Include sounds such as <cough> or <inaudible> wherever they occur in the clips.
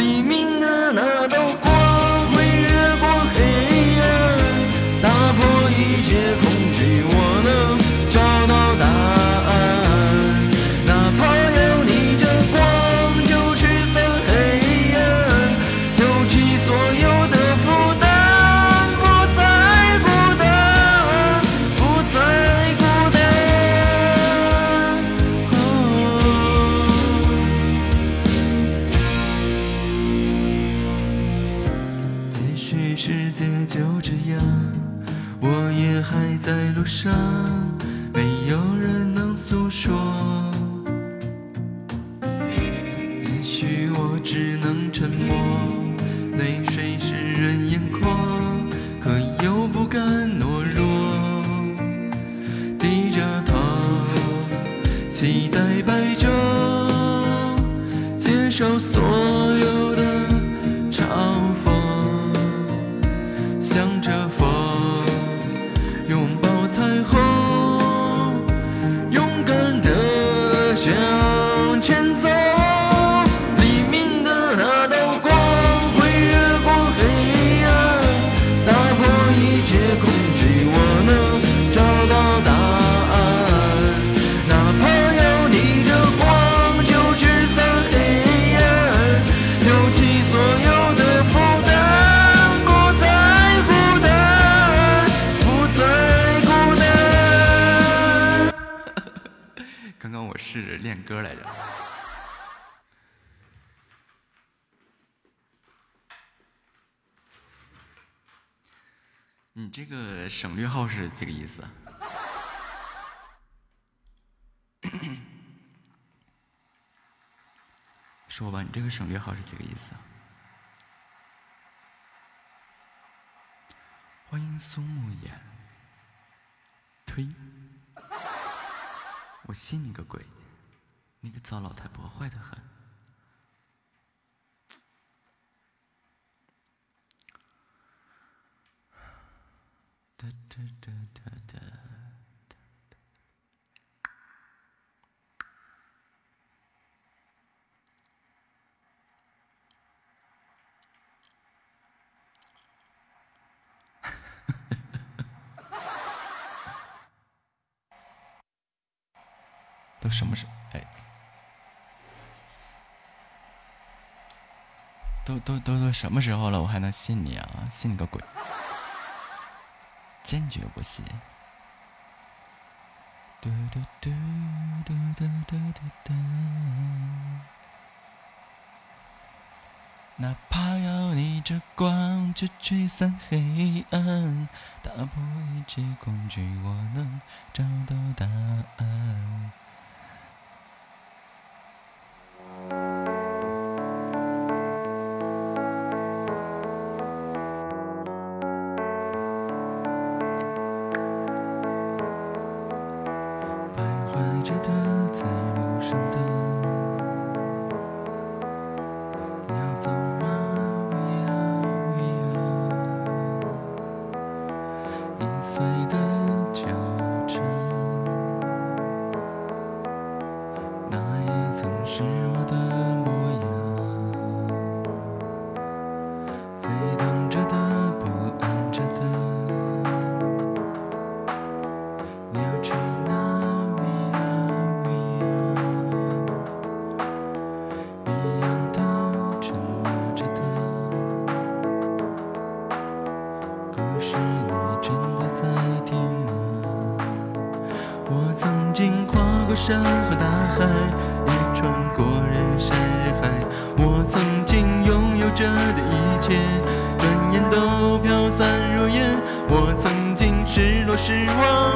黎明这个省略号是几个意思、啊？欢迎苏木眼，推，我信你个鬼！那个糟老太婆坏的很。哒哒哒哒哒。都什么时候？哎，都都都都什么时候了？我还能信你啊？信你个鬼！坚决不信。嘟嘟嘟嘟嘟嘟嘟，哪怕要逆着光去驱散黑暗，打破一切恐惧，我能找到答案。Thank you. 转眼都飘散如烟。我曾经失落失望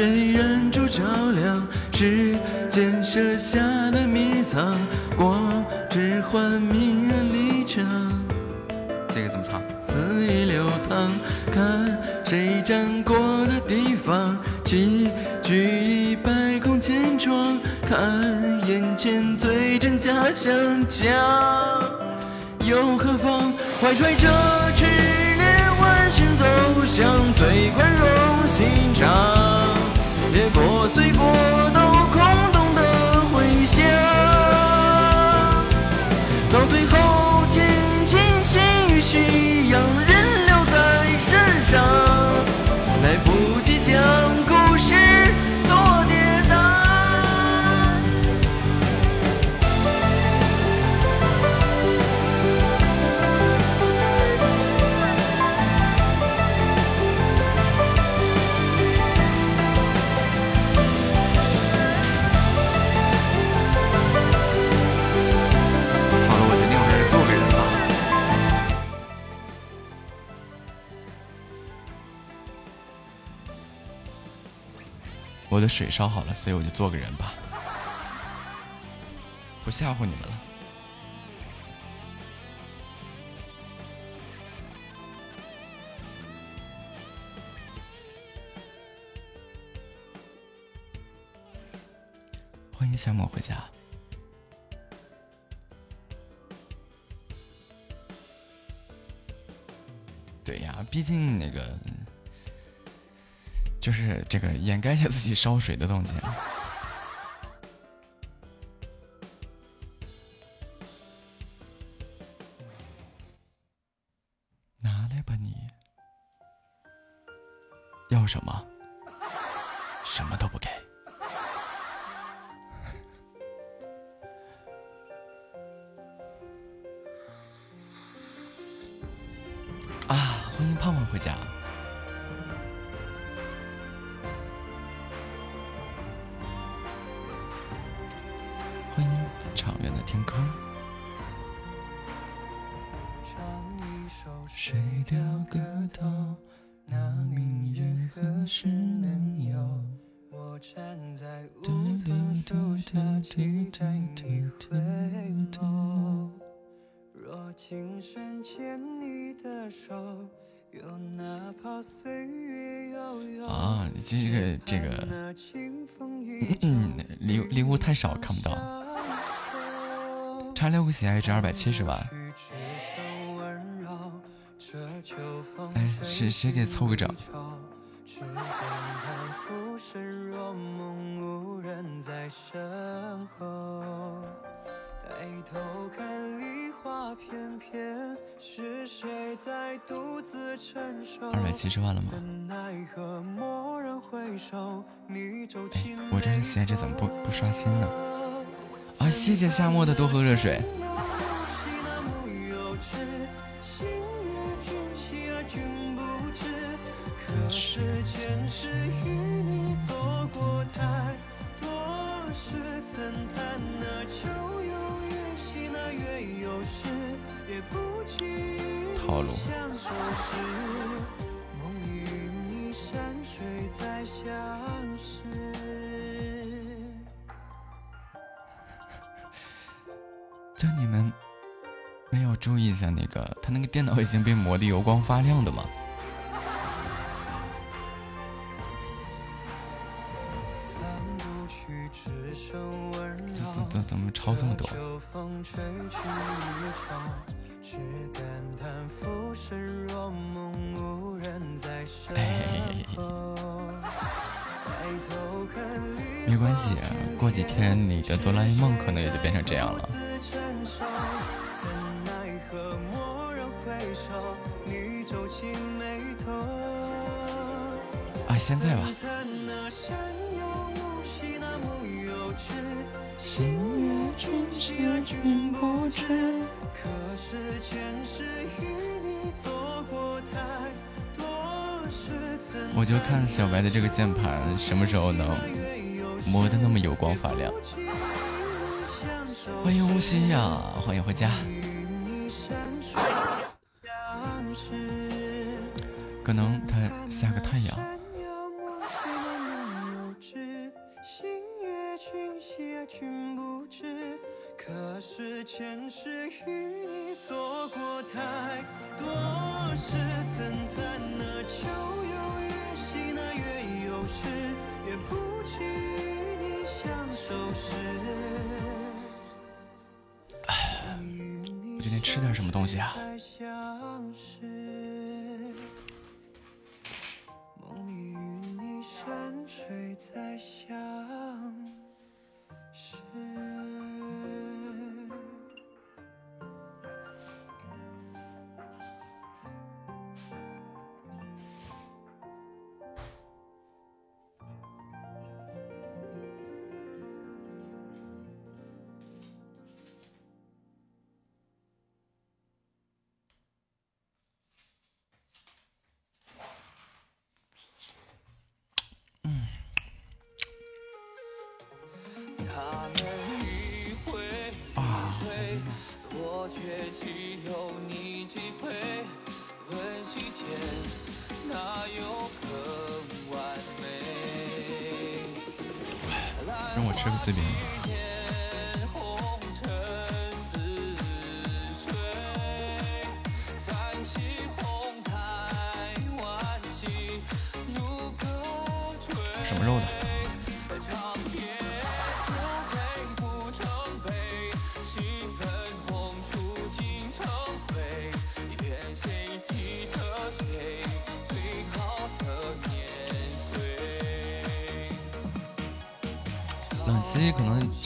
谁忍住照亮时间设下的迷藏，光只换明暗离场。这个怎么唱？肆意流淌，看谁站过的地方，齐聚一百空千疮，看眼前最真假相假。又何妨？怀揣着炽烈万身走向最宽容心肠，别破碎过都空洞的回响。到最后，尽情心与夕我的水烧好了，所以我就做个人吧，不吓唬你们了。欢迎夏末回家。对呀，毕竟那个就是这个掩盖一下自己烧水的动静。拿来吧你，要什么？什么都不给。<laughs> 啊，欢迎胖胖回家。天空。谁掉个头？那明月何时能有？我站在梧桐树下，期待你回眸。若今生牵你的手，又哪怕岁月悠悠。啊，这个这个，嗯，礼礼物太少，看不到。差六个喜爱值二百七十万。哎，谁谁给凑个整？二百七十万了吗？哎，我这喜爱值怎么不不刷新呢？啊，谢谢夏末的多喝热水。套路。就你们没有注意一下那个，他那个电脑已经被磨得油光发亮的吗？怎怎么超这么多？哎，没关系，过几天你的哆啦 A 梦可能也就变成这样了。现在吧。我就看小白的这个键盘什么时候能磨得那么油光发亮。欢迎无心呀，欢迎回家。可能君不知，可是前世与你错过太多事。怎叹啊，秋有月兮，那月有诗。也不及与你相守时。哎，我决定吃点什么东西啊。梦里与你山水再相。让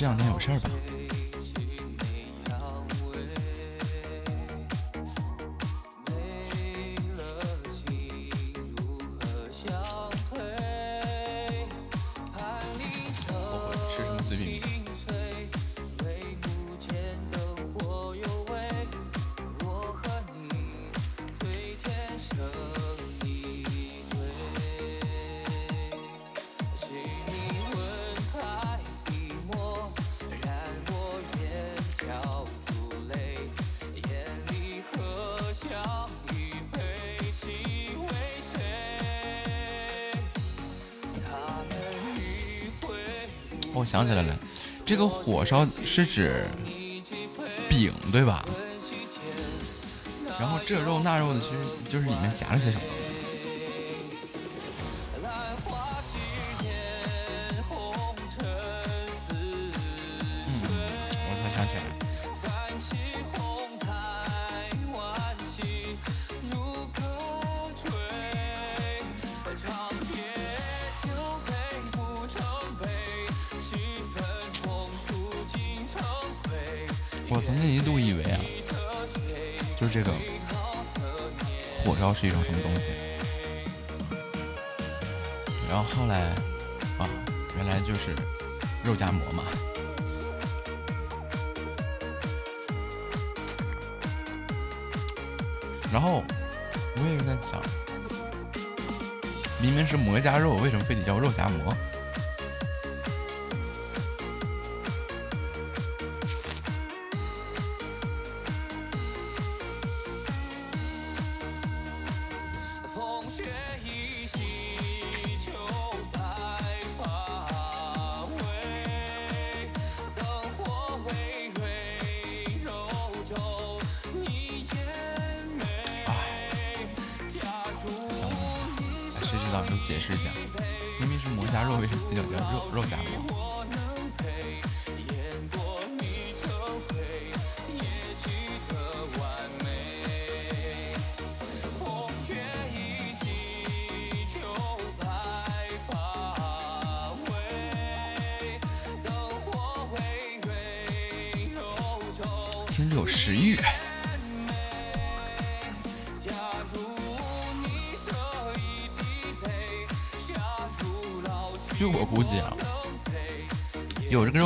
这两天有事儿吧。我想起来了，这个火烧是指饼对吧？然后这肉那肉的，其实就是里面夹了些什么。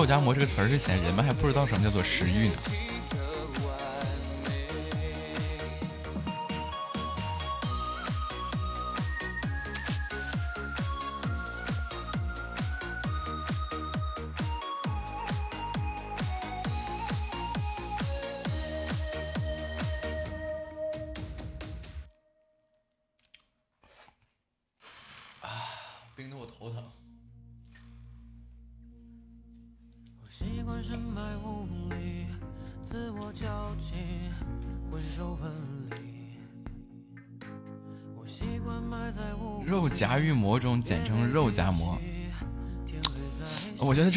夹馍这个词儿之前，人们还不知道什么叫做食欲呢。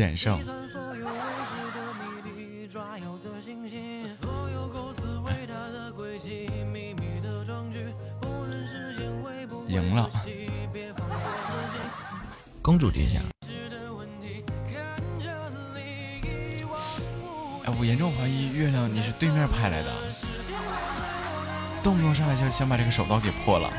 险胜。赢了，公主殿下。哎，我严重怀疑月亮你是对面派来的，动不动上来就想把这个手刀给破了。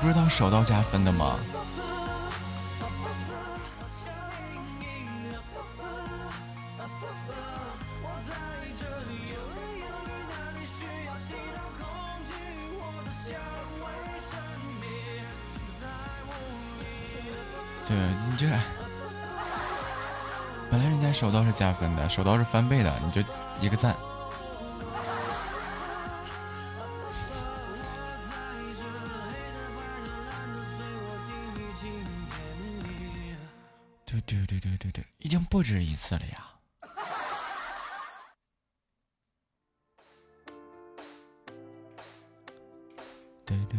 不知道手刀加分的吗？对你这，本来人家手刀是加分的，手刀是翻倍的，你就一个赞。对对对，已经不止一次了呀。对对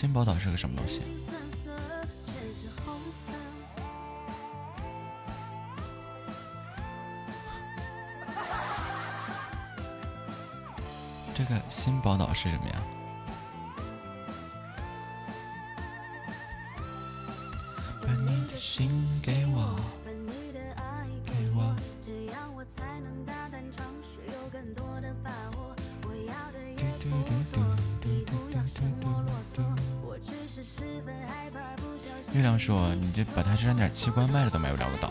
新宝岛是个什么东西？这个新宝岛是什么呀？把你的心给我，说：“你这把他身上点器官卖了都买不了个岛。”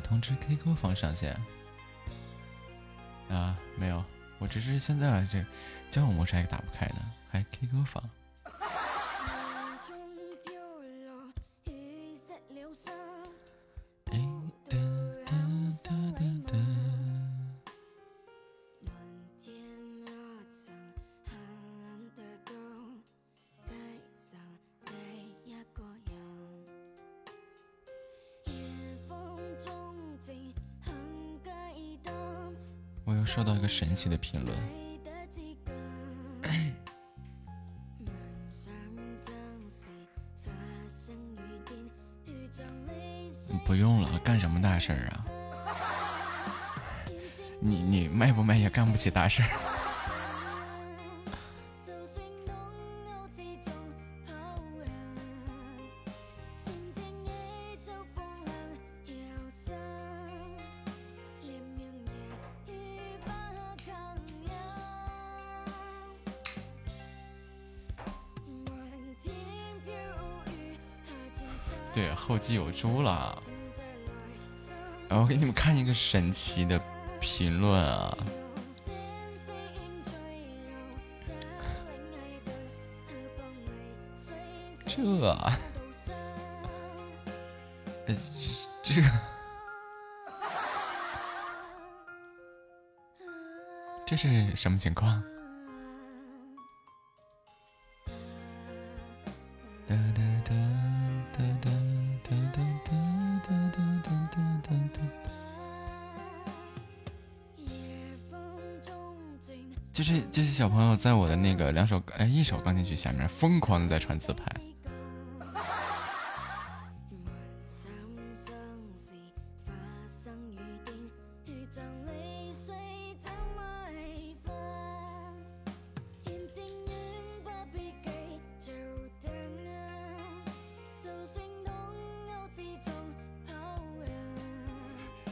通知 QQ 房上线啊？没有，我只是现在这交友模式还打不开呢，还 QQ 房。神奇的评论。<coughs> 不用了，干什么大事儿啊？你你卖不卖也干不起大事儿。猪了。然后给你们看一个神奇的评论啊！这，这，这是什么情况？小朋友在我的那个两首哎一首钢琴曲下面疯狂的在传自拍。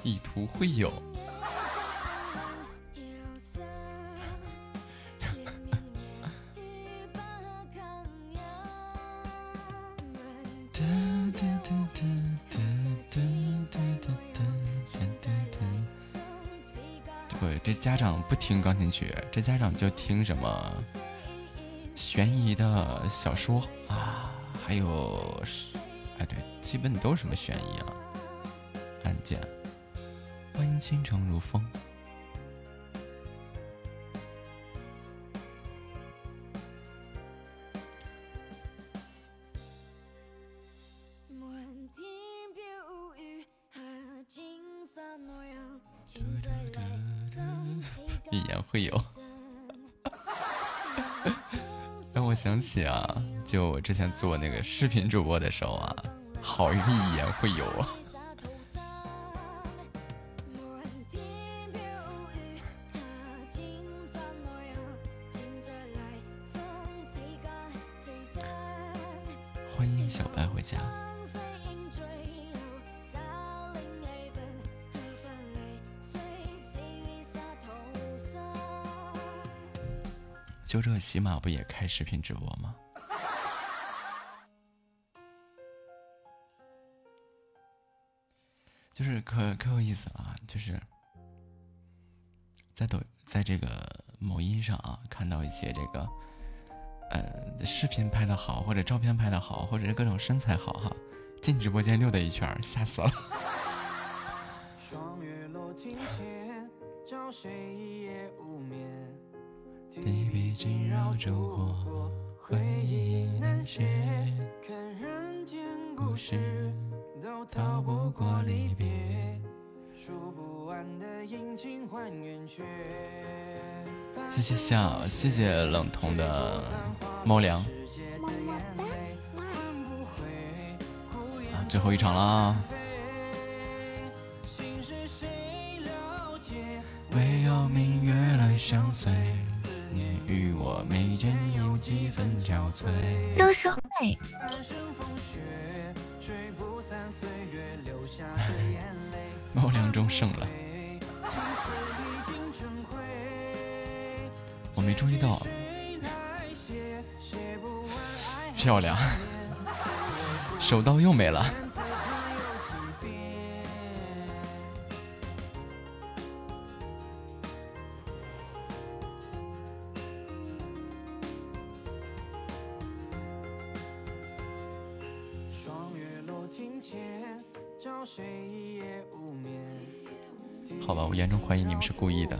以图会友。听钢琴曲，这家长就听什么悬疑的小说啊，还有，哎对，基本都是什么悬疑啊，案件。欢迎倾城如风。让我想起啊，就我之前做那个视频主播的时候啊，好运也会有啊！开视频直播吗？<laughs> 就是可可有意思了啊！就是在抖在这个某音上啊，看到一些这个，呃，视频拍的好，或者照片拍的好，或者是各种身材好哈，进直播间溜达一圈，吓死了。谢谢冷彤的猫粮。啊，最后一场了。唯有明月来相随。与我眉间有几分憔悴。都说会。<laughs> 猫粮中胜了。漂亮。手刀又没了。好吧，我严重怀疑你们是故意的。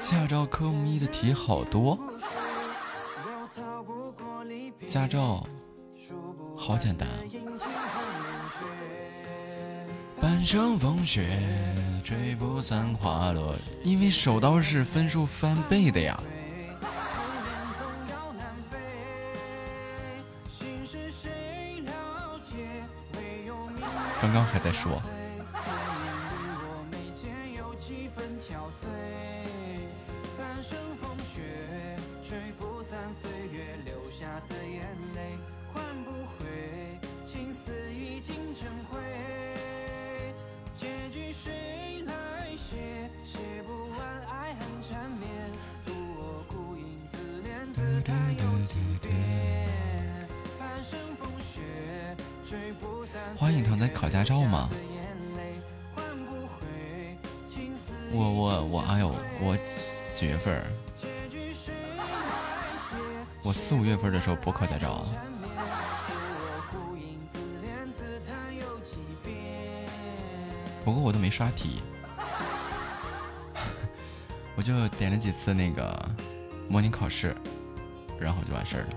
驾照科目一的题好多，驾照好简单。半生风雪，吹不散花落。因为手刀是分数翻倍的呀。刚刚还在说。下的眼泪不回，丝已成灰。结局谁来写？写不完，爱恨缠绵。我影，自怜自叹又几遍。半生风雪，吹不散。在考驾照吗？我我我，哎呦，我几月份？我四五月份的时候补考驾照。不过我都没刷题，<laughs> 我就点了几次那个模拟考试，然后就完事儿了。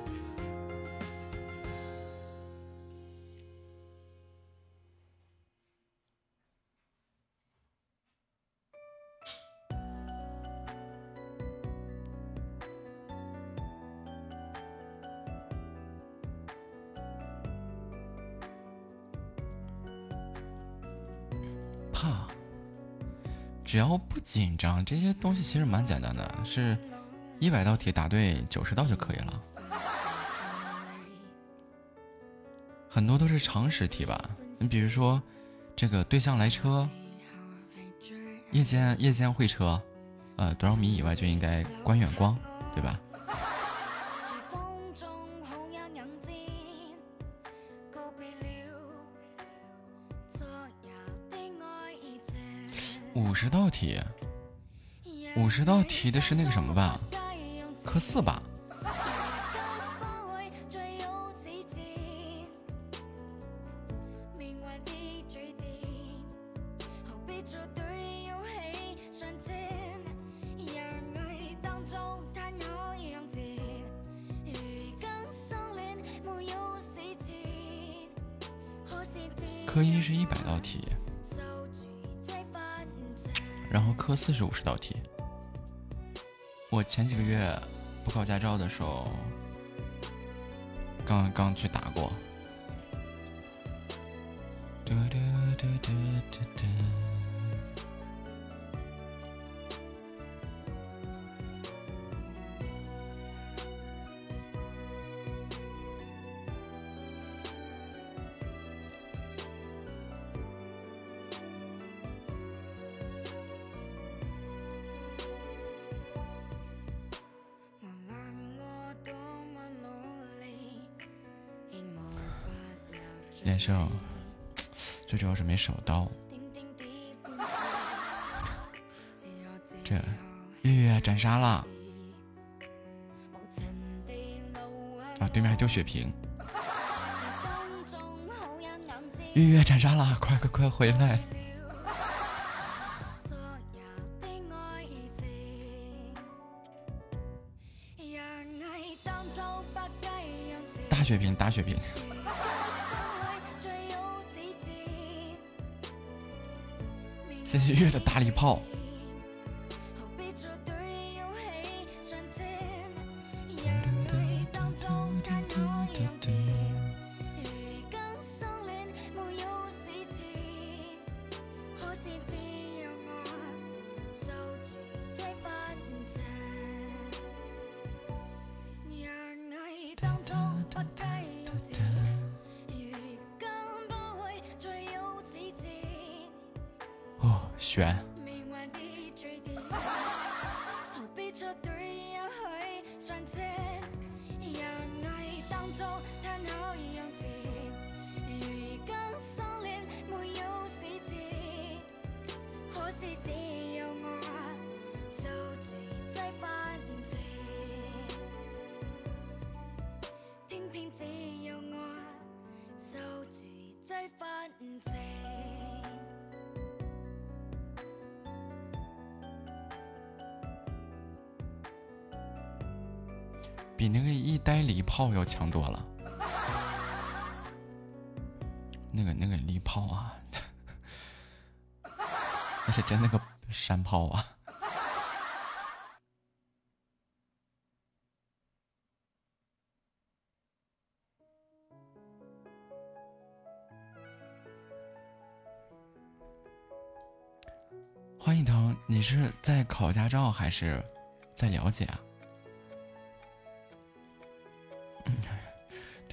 紧张，这些东西其实蛮简单的，是一百道题答对九十道就可以了。很多都是常识题吧？你比如说，这个对向来车，夜间夜间会车，呃，多少米以外就应该关远光，对吧？五十道题，五十道题的是那个什么吧？科四吧？前几个月不考驾照的时候，刚刚去打过。连胜，最主要是没手刀。这月月斩杀了，啊，对面还丢血瓶。月月斩杀了，快快快回来！大血瓶，大血瓶。谢谢月的大礼炮。选强多了，那个那个礼炮啊，<laughs> 那是真那个山炮啊！欢迎腾，你是在考驾照还是在了解啊？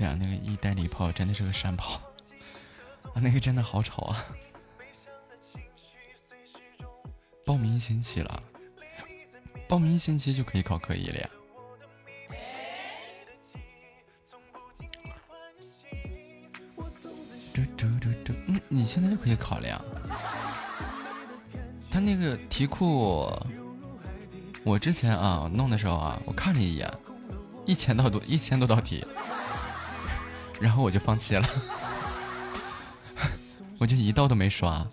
对啊，那个一代礼炮真的是个山炮啊，那个真的好丑啊！报名星期了，报名星期就可以考科一了呀。嘟嘟嘟，你你现在就可以考了呀。他那个题库，我之前啊弄的时候啊，我看了一眼，一千道多一千多道题，然后我就放弃了，<laughs> 我就一道都没刷，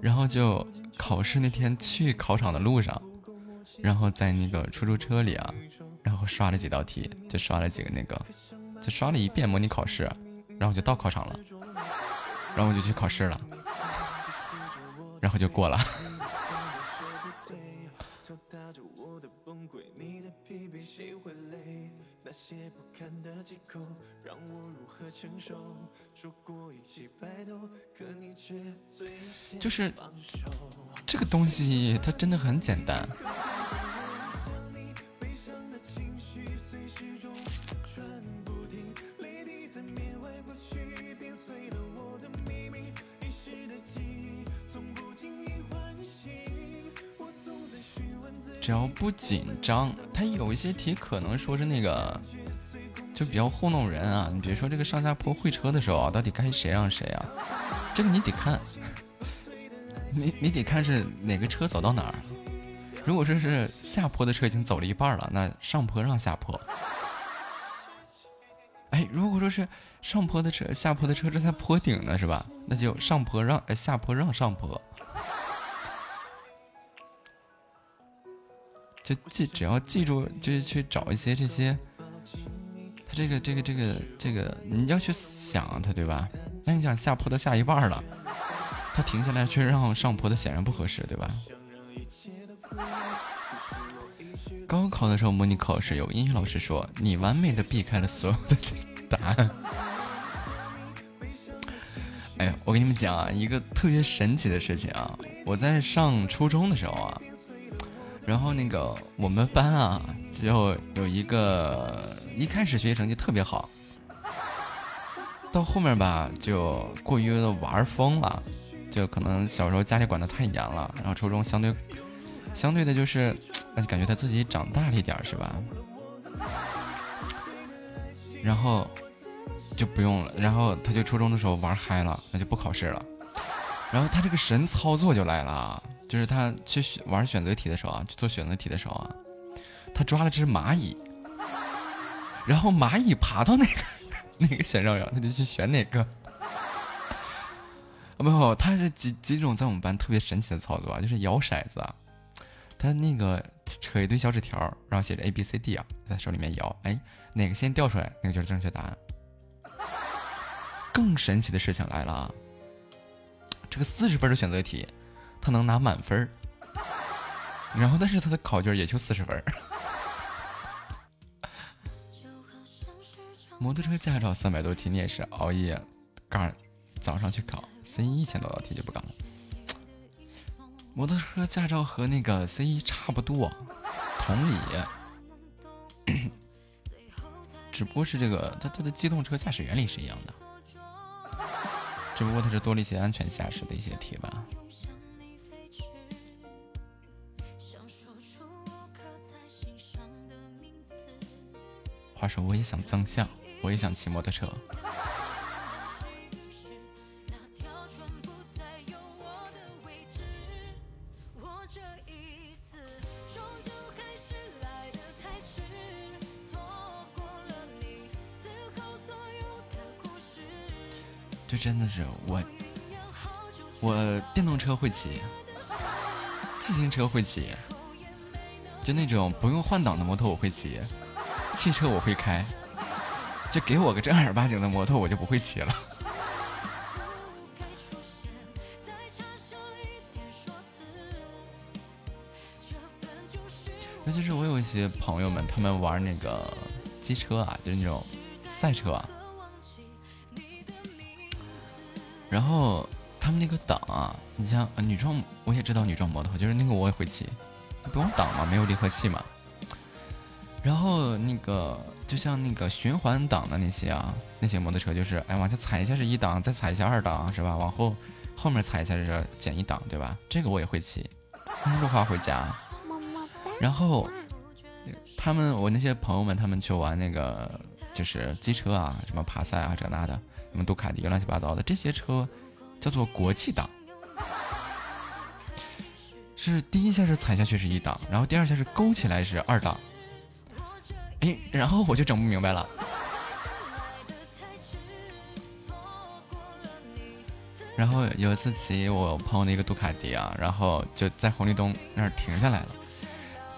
然后就考试那天去考场的路上，然后在那个出租车里啊，然后刷了几道题，就刷了几个那个，就刷了一遍模拟考试，然后就到考场了。然后我就去考试了，然后就过了。是这个东西，它真的很简单。只要不紧张，它有一些题可能说是那个，就比较糊弄人啊。你比如说这个上下坡会车的时候啊，到底该谁让谁啊？这个你得看，你你得看是哪个车走到哪儿。如果说是下坡的车已经走了一半了，那上坡让下坡。哎，如果说是上坡的车，下坡的车正在坡顶呢，是吧？那就上坡让，哎，下坡让上坡。就记，只要记住，就去找一些这些，他这个这个这个这个，你要去想他，对吧？那你想下坡都下一半了，他停下来却让上坡的，显然不合适，对吧？高考的时候模拟考试，有英语老师说你完美的避开了所有的答案。哎呀，我跟你们讲啊，一个特别神奇的事情啊，我在上初中的时候啊。然后那个我们班啊，就有一个一开始学习成绩特别好，到后面吧就过于的玩疯了，就可能小时候家里管的太严了，然后初中相对相对的就是，感觉他自己长大了一点是吧？然后就不用了，然后他就初中的时候玩嗨了，那就不考试了，然后他这个神操作就来了。就是他去玩选择题的时候啊，去做选择题的时候啊，他抓了只蚂蚁，然后蚂蚁爬到那个 <laughs> 那个选项上，他就去选哪个。没有，他是几几种在我们班特别神奇的操作啊，就是摇骰子，他那个扯一堆小纸条，然后写着 A B C D 啊，在手里面摇，哎，哪个先掉出来，那个就是正确答案。更神奇的事情来了啊，这个四十分的选择题。他能拿满分然后但是他的考卷也就四十分摩托 <laughs> 车驾照三百多题，你也是熬夜，刚早上去考，C 一千多道题就不敢了。摩托车驾照和那个 C 一差不多，同理，只不过是这个它它的机动车驾驶原理是一样的，只不过它是多了一些安全驾驶的一些题吧。话说，我也想增项，我也想骑摩托车。真的是我，我电动车会骑，自行车会骑，就那种不用换挡的摩托我会骑。汽车我会开，就给我个正儿八经的摩托，我就不会骑了。尤其是我有一些朋友们，他们玩那个机车啊，就是那种赛车啊，然后他们那个档啊，你像女装，我也知道女装摩托，就是那个我也会骑，不用挡嘛，没有离合器嘛。然后那个就像那个循环档的那些啊，那些摩托车就是，哎，往下踩一下是一档，再踩一下二档，是吧？往后后面踩一下是减一档，对吧？这个我也会骑，路话回家。然后他们我那些朋友们，他们去玩那个就是机车啊，什么爬赛啊这那的，什么杜卡迪乱七八糟的这些车，叫做国际档。是第一下是踩下去是一档，然后第二下是勾起来是二档。哎，然后我就整不明白了。然后有一次骑我朋友的一个杜卡迪啊，然后就在红绿灯那儿停下来了。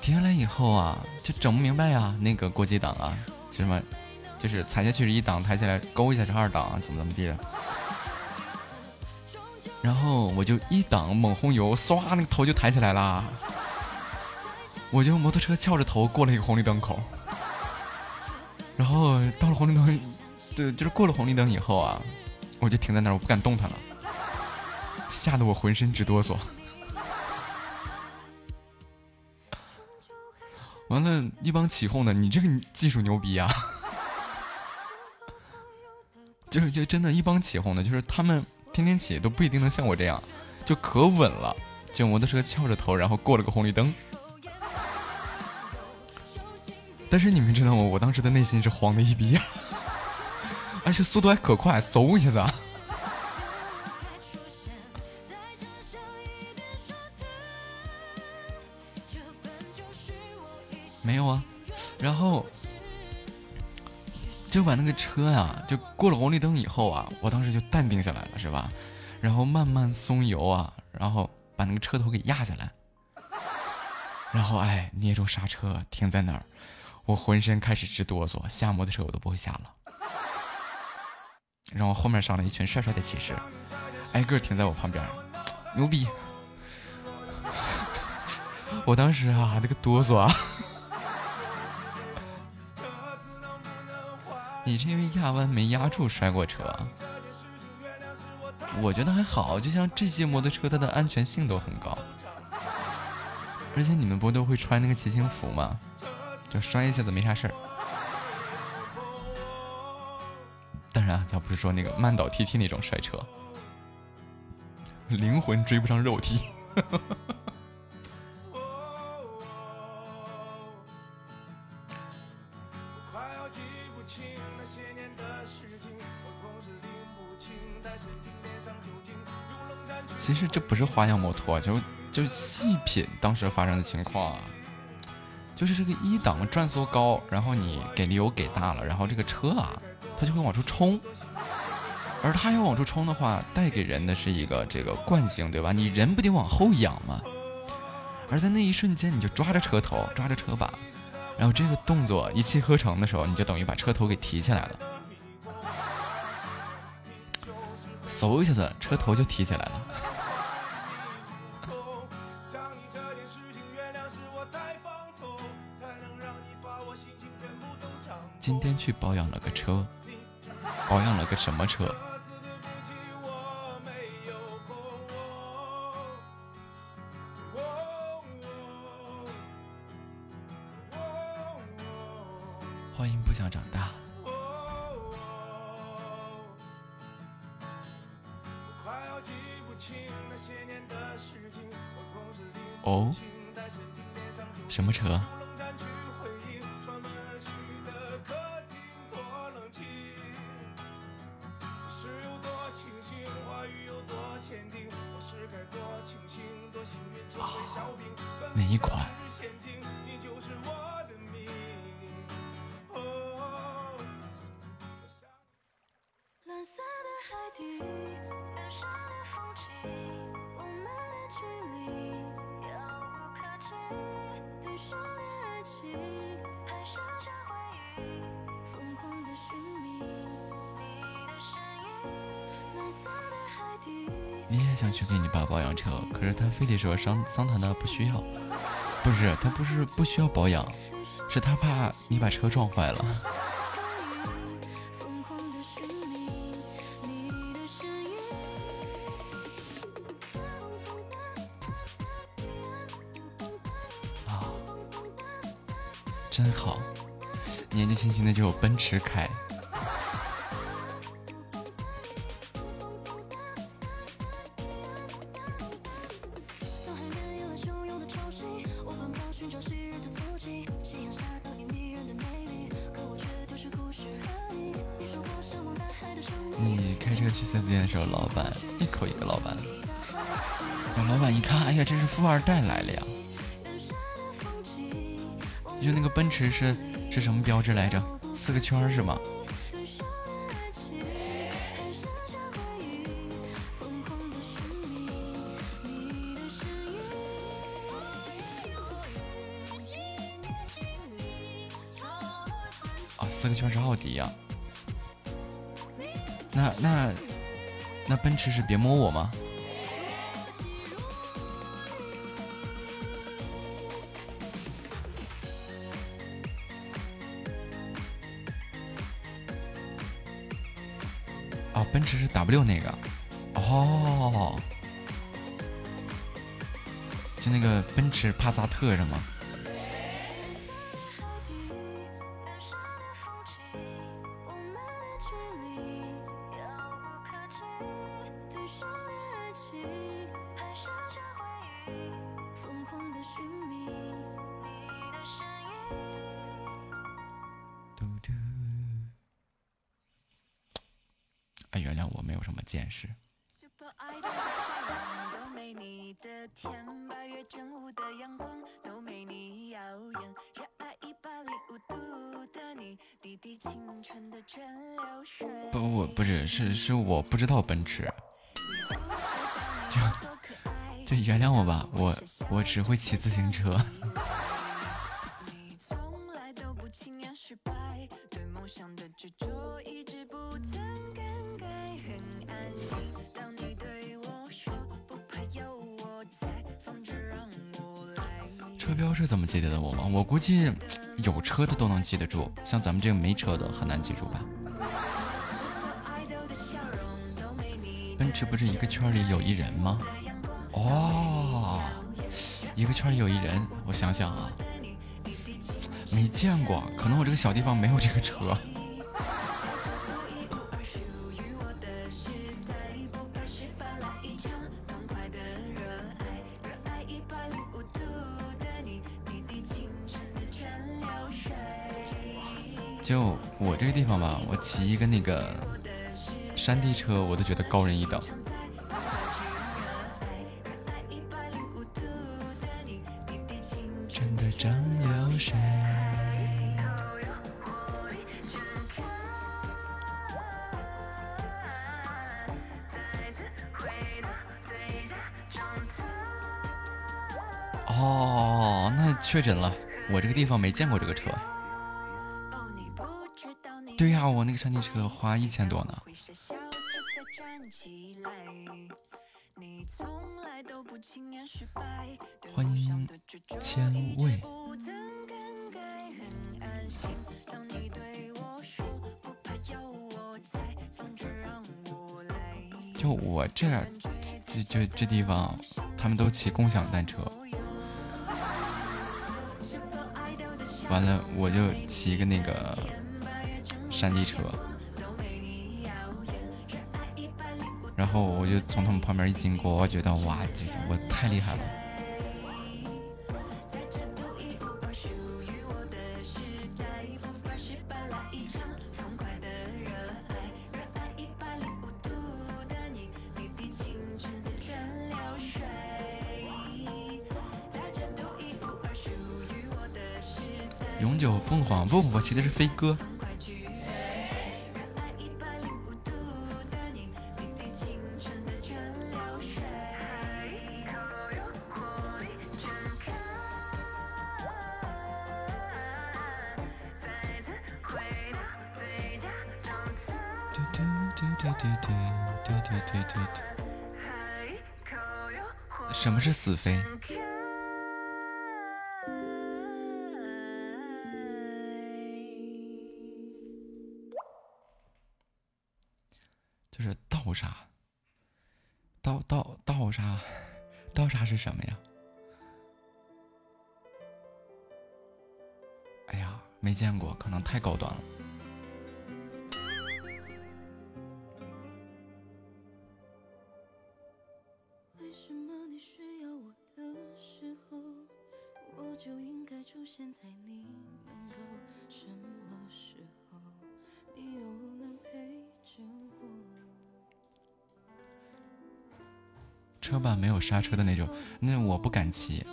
停下来以后啊，就整不明白呀，那个国际档啊，就什么，就是踩下去是一档，抬起来勾一下是二档，怎么怎么地的。然后我就一档猛轰油，唰，那个头就抬起来了。我就摩托车翘着头过了一个红绿灯口，然后到了红绿灯，对，就是过了红绿灯以后啊，我就停在那儿，我不敢动弹了。吓得我浑身直哆嗦，完了，一帮起哄的，你这个技术牛逼啊！就是就真的，一帮起哄的，就是他们天天起都不一定能像我这样，就可稳了，就摩托车翘着头，然后过了个红绿灯。但是你们知道吗？我当时的内心是慌的一逼，<laughs> 而且速度还可快，嗖一下子。那个车呀，就过了红绿灯以后啊，我当时就淡定下来了，是吧？然后慢慢松油啊，然后把那个车头给压下来，然后哎，捏住刹车停在那儿，我浑身开始直哆嗦，下摩托车我都不会下了。然后后面上来一群帅帅的骑士，挨个停在我旁边，牛逼！<laughs> 我当时啊，那个哆嗦啊！你是因为压弯没压住摔过车？我觉得还好，就像这些摩托车，它的安全性都很高。而且你们不都会穿那个骑行服吗？就摔一下子没啥事儿。当然，咱不是说那个慢倒 TT 那种摔车，灵魂追不上肉体。<laughs> 其实这不是花样摩托，就就细品当时发生的情况啊，就是这个一档转速高，然后你给力油给大了，然后这个车啊，它就会往出冲，而它要往出冲的话，带给人的是一个这个惯性，对吧？你人不得往后仰吗？而在那一瞬间，你就抓着车头，抓着车把，然后这个动作一气呵成的时候，你就等于把车头给提起来了，嗖一下子，车头就提起来了。今天去保养了个车，保养了个什么车？欢迎不想长大。哦，什么车？说桑桑塔纳不需要。不是，他不是不需要保养，是他怕你把车撞坏了。啊，真好，年纪轻轻的就有奔驰开。你开车去四 S 店的时候，老板一口一个老板。老板一看，哎呀，这是富二代来了呀！就那个奔驰是是什么标志来着？四个圈是吗？别摸我吗？哦，奔驰是 W 那个，哦，就那个奔驰帕萨特是吗？是我不知道奔驰，就就原谅我吧，我我只会骑自行车。车标是怎么记得的我吗？我估计有车的都能记得住，像咱们这个没车的很难记住吧。这不是一个圈里有一人吗？哦，一个圈里有一人，我想想啊，没见过，可能我这个小地方没有这个车。就我这个地方吧，我骑一个那个。山地车我都觉得高人一等，真的蒸馏水。哦，那确诊了，我这个地方没见过这个车。对呀，我那个山地车花一千多呢。这地方，他们都骑共享单车。完了，我就骑个那个山地车。然后我就从他们旁边一经过，我觉得哇，我太厉害了。永久凤凰不，我骑的是飞鸽。见过可能太高端了。为什么你需要我的时候我就应该出现在你门口什么时候你又能陪着我。车把没有刹车的那种那我不敢骑。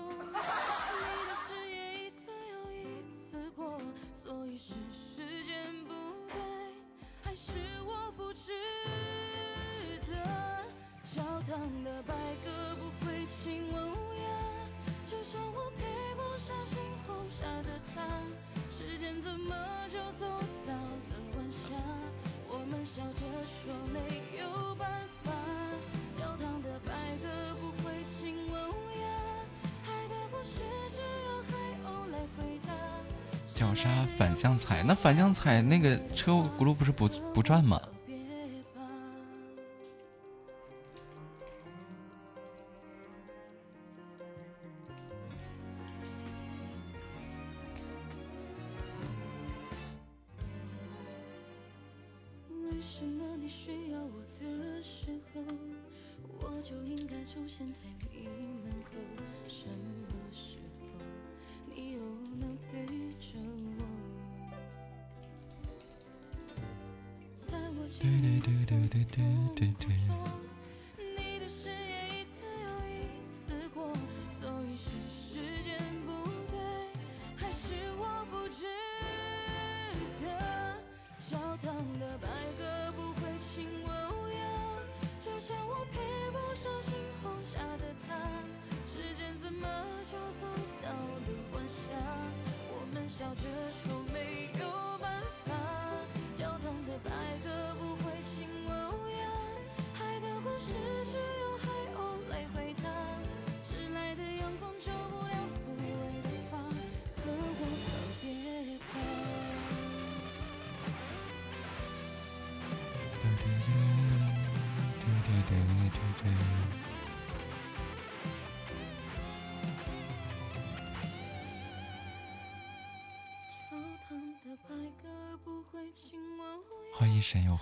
反向踩那个车轱辘不是不不转吗？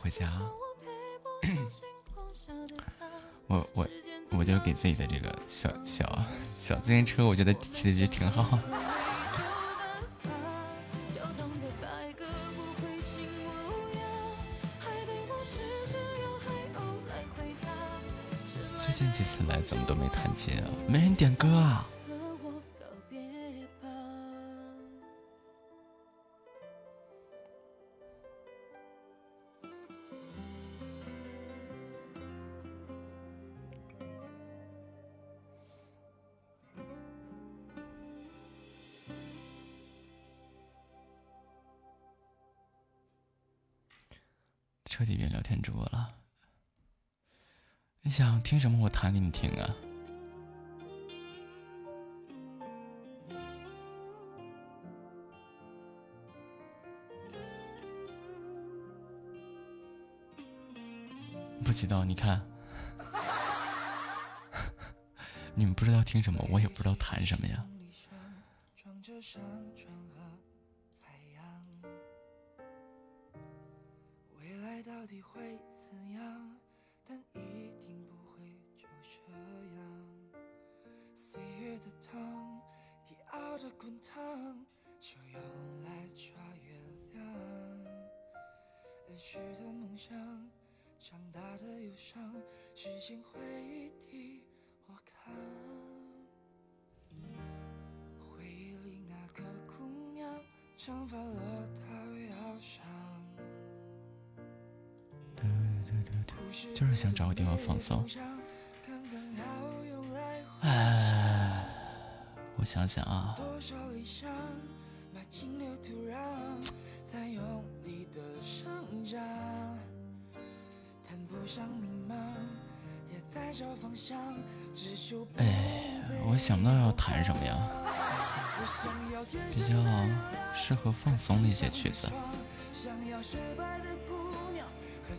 回家，<coughs> 我我我就给自己的这个小小小自行车，我觉得骑的就挺好。<laughs> 最近几次来怎么都没弹琴啊？没人点歌啊？想听什么？我弹给你听啊！不知道，你看，<laughs> 你们不知道听什么，我也不知道弹什么呀。想找个地方放松。哎，我想想啊。哎，我想不到要弹什么呀，比较适合放松的一些曲子。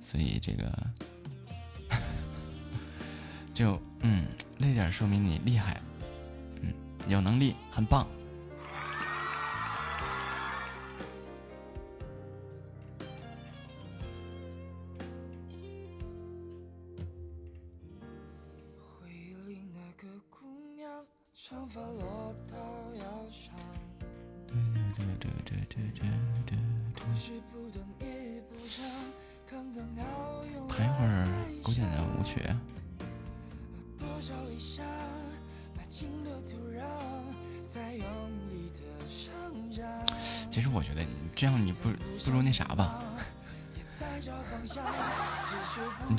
所以这个 <laughs> 就嗯，那点说明你厉害，嗯，有能力，很棒。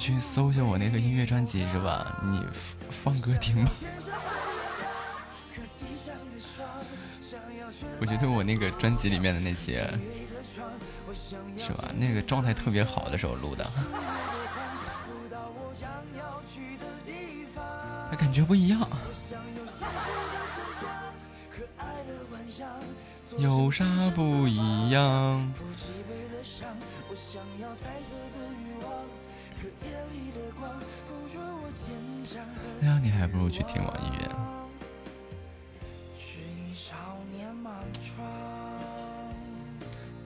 去搜下我那个音乐专辑是吧？你放歌听吧。<laughs> 我觉得我那个专辑里面的那些，是吧？那个状态特别好的时候录的，还感觉不一样。有啥不一样？那样你还不如去听网易云。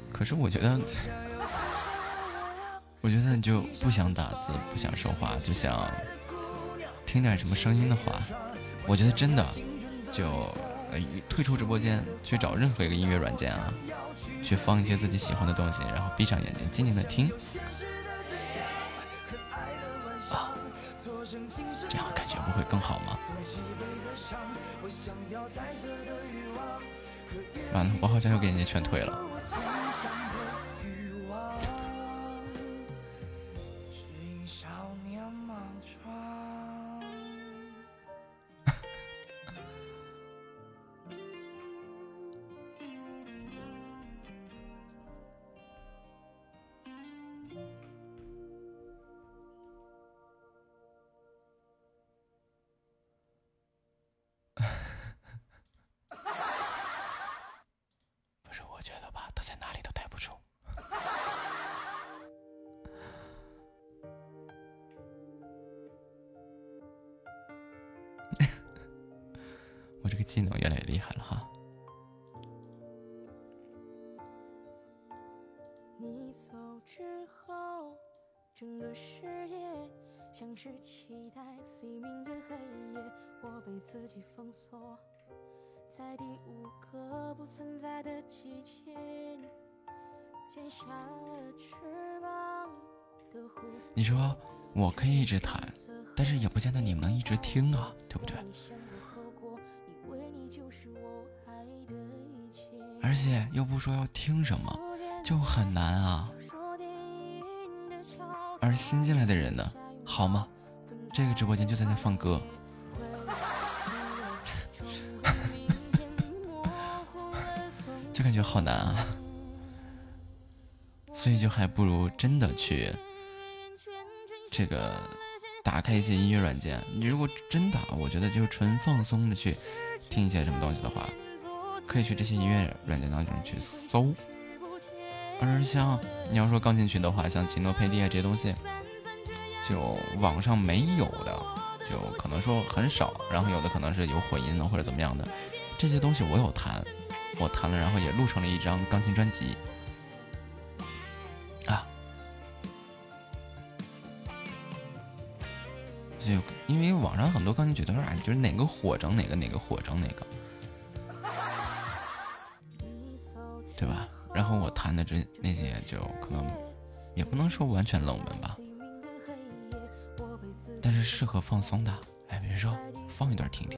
可是我觉得，我觉得你就不想打字，不想说话，就想听点什么声音的话，我觉得真的就退出直播间，去找任何一个音乐软件啊，去放一些自己喜欢的东西，然后闭上眼睛，静静的听。更好吗？完了，我好像又给人家劝退了。你说我可以一直弹，但是也不见得你们能一直听啊，对不对？而且又不说要听什么，就很难啊。而新进来的人呢，好吗？这个直播间就在那放歌，感觉好难啊。<laughs> 所以就还不如真的去这个打开一些音乐软件。你如果真的，我觉得就是纯放松的去听一些什么东西的话，可以去这些音乐软件当中去搜。而像你要说钢琴曲的话，像吉诺佩蒂啊这些东西，就网上没有的，就可能说很少。然后有的可能是有混音的或者怎么样的，这些东西我有弹，我弹了，然后也录成了一张钢琴专辑啊。就因为网上很多钢琴曲都是啊，就是哪个火整哪个，哪个火整哪个，对吧？然后我弹的这那些就可能也不能说完全冷门吧，但是适合放松的。哎，比如说放一段听听。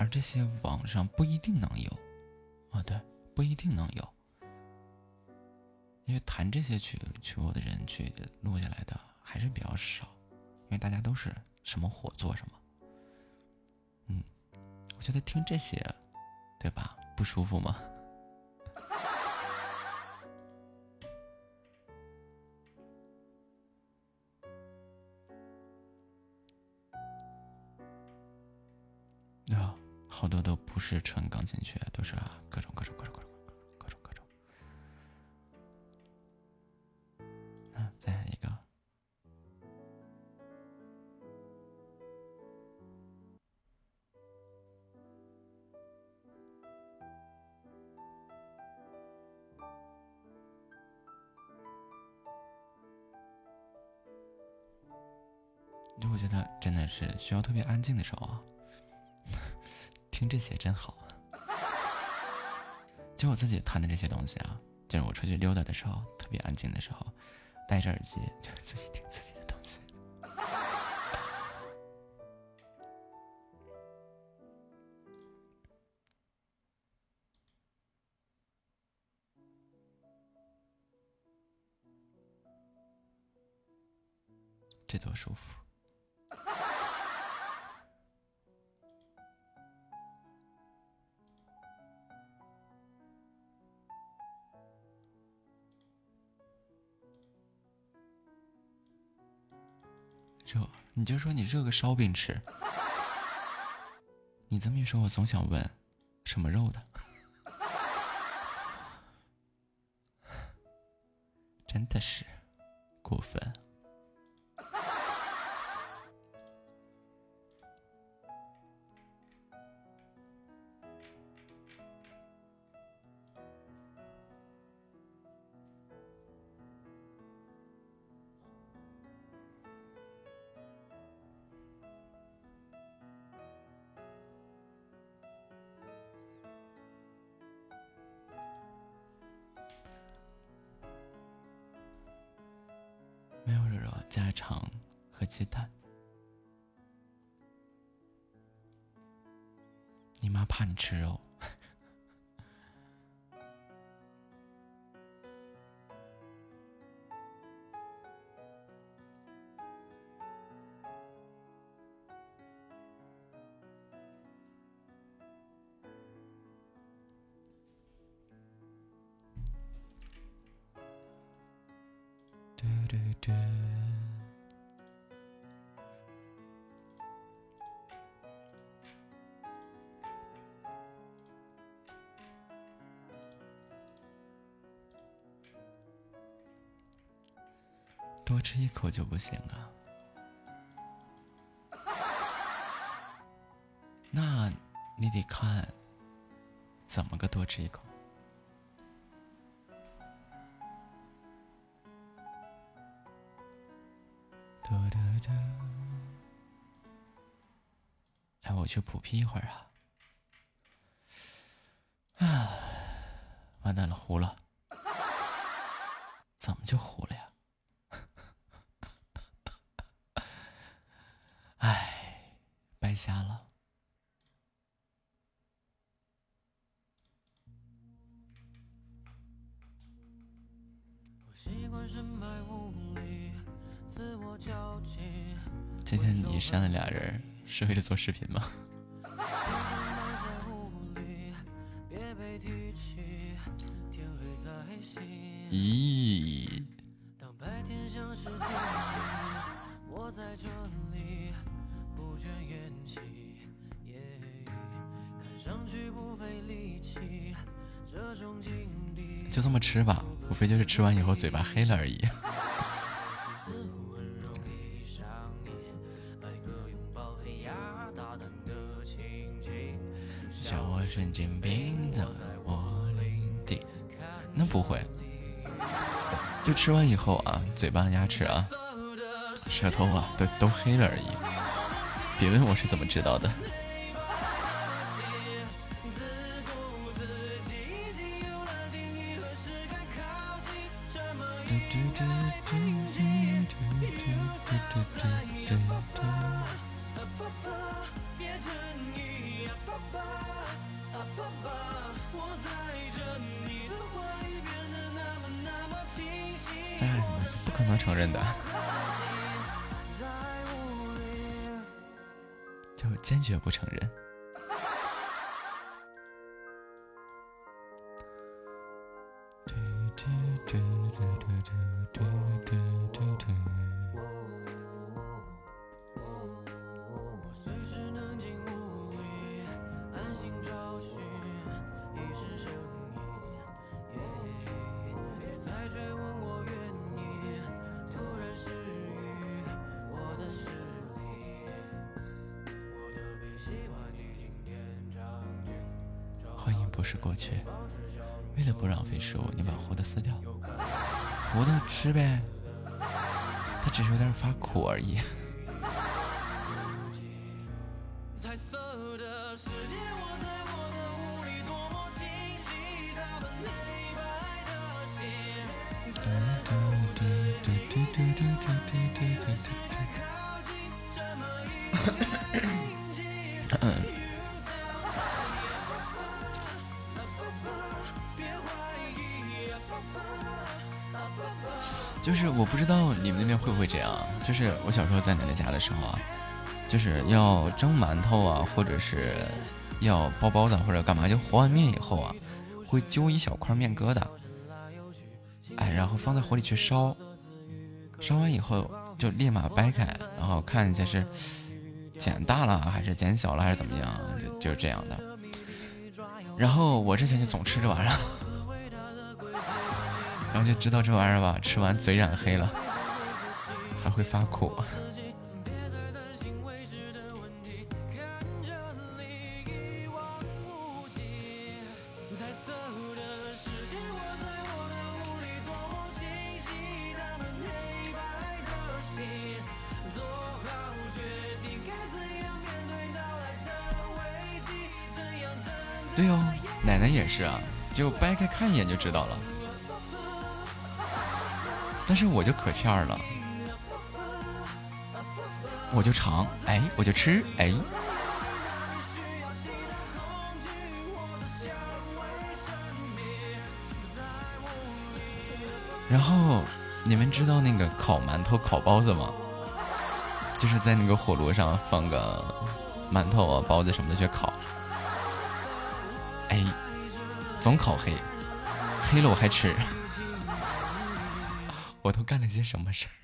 而这些网上不一定能有，啊，对，不一定能有。因为弹这些曲曲目的人去录下来的还是比较少，因为大家都是什么火做什么。嗯，我觉得听这些，对吧？不舒服吗？是纯钢琴曲，都是各种各种各种各种各种各种。啊，再一个。就我觉得真的是需要特别安静的时候。听这些真好，<laughs> 就我自己弹的这些东西啊，就是我出去溜达的时候，特别安静的时候，戴着耳机就自己听自己就说你热个烧饼吃。你这么一说，我总想问，什么肉的？真的是过分。吃一口就不行啊？那你得看怎么个多吃一口。嘟嘟嘟。哎，我去普批一会儿啊。啊，完蛋了，糊了。怎么就糊了呀？哎，白瞎了。今天你删了俩人，是为了做视频吗？<laughs> 咦？就这么吃吧，无非就是吃完以后嘴巴黑了而已。笑我神经病在我领地，那不会，就吃完以后啊，嘴巴、牙齿啊、舌头啊，都都黑了而已。别问我是怎么知道的。就是我小时候在奶奶家的时候啊，就是要蒸馒头啊，或者是要包包子或者干嘛，就和完面以后啊，会揪一小块面疙瘩，哎，然后放在火里去烧，烧完以后就立马掰开，然后看一下是剪大了还是剪小了还是怎么样，就就是这样的。然后我之前就总吃这玩意儿。<laughs> 然后就知道这玩意儿吧，吃完嘴染黑了，还会发苦。对哦，奶奶也是啊，就掰开看一眼就知道了。但是我就可欠了，我就尝，哎，我就吃，哎。然后你们知道那个烤馒头、烤包子吗？就是在那个火炉上放个馒头啊、包子什么的去烤，哎，总烤黑，黑了我还吃。<laughs> 我都干了些什么事儿？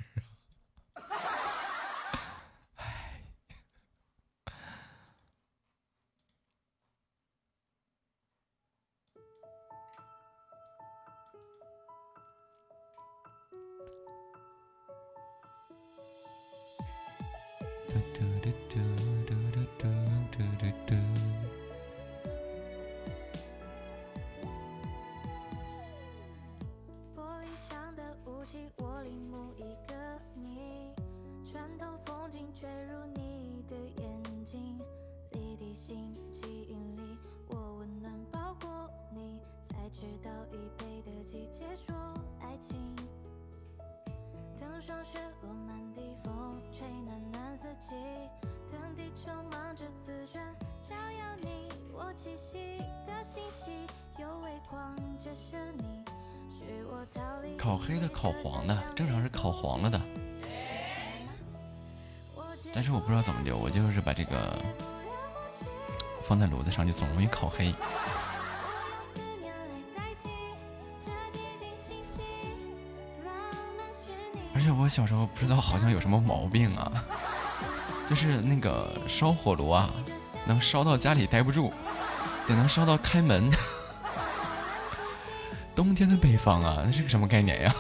小时候不知道，好像有什么毛病啊，就是那个烧火炉啊，能烧到家里待不住，得能烧到开门。<laughs> 冬天的北方啊，那是个什么概念呀？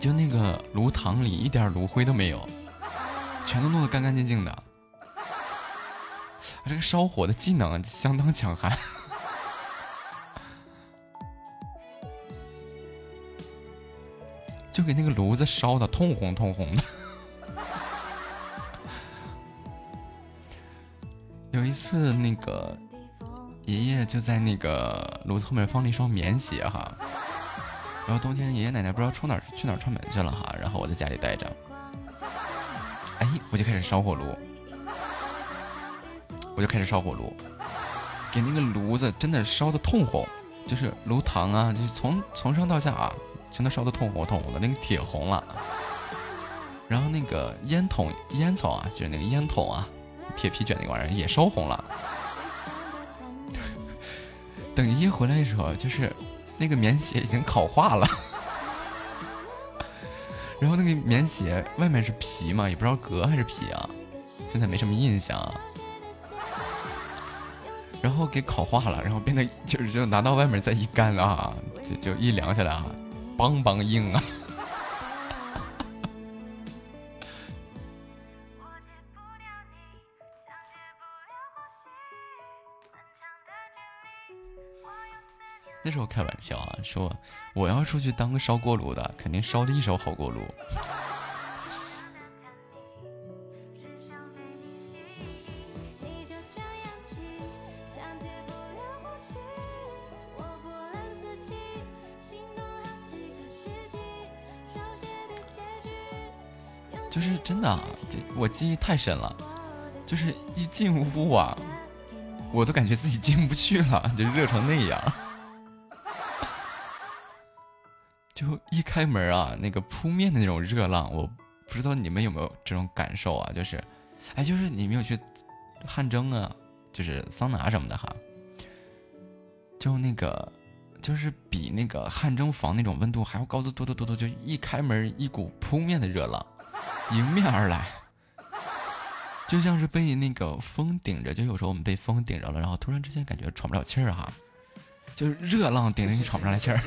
就那个炉膛里一点炉灰都没有，全都弄得干干净净的。这个烧火的技能相当强悍，就给那个炉子烧的通红通红的。<laughs> 有一次，那个爷爷就在那个炉子后面放了一双棉鞋哈，然后冬天爷爷奶奶不知道出哪去哪串门去了哈，然后我在家里待着，哎，我就开始烧火炉，我就开始烧火炉，给那个炉子真的烧的通红，就是炉膛啊，就是从从上到下啊，全都烧的通红通红的，那个铁红了。然后那个烟筒烟囱啊，就是那个烟筒啊，铁皮卷那个玩意儿也烧红了。等爷爷回来的时候，就是那个棉鞋已经烤化了。然后那个棉鞋外面是皮嘛，也不知道革还是皮啊，现在没什么印象。然后给烤化了，然后变得就是就拿到外面再一干啊，就就一凉下来啊，梆梆硬啊。那时候开玩笑啊，说我要出去当个烧锅炉的，肯定烧的一手好锅炉。我记忆太深了，就是一进屋啊，我都感觉自己进不去了，就热成那样。就一开门啊，那个扑面的那种热浪，我不知道你们有没有这种感受啊？就是，哎，就是你没有去汗蒸啊，就是桑拿什么的哈，就那个，就是比那个汗蒸房那种温度还要高的多多多多，就一开门一股扑面的热浪迎面而来，就像是被那个风顶着，就有时候我们被风顶着了，然后突然之间感觉喘不了气儿哈，就是热浪顶着你喘不上来气儿。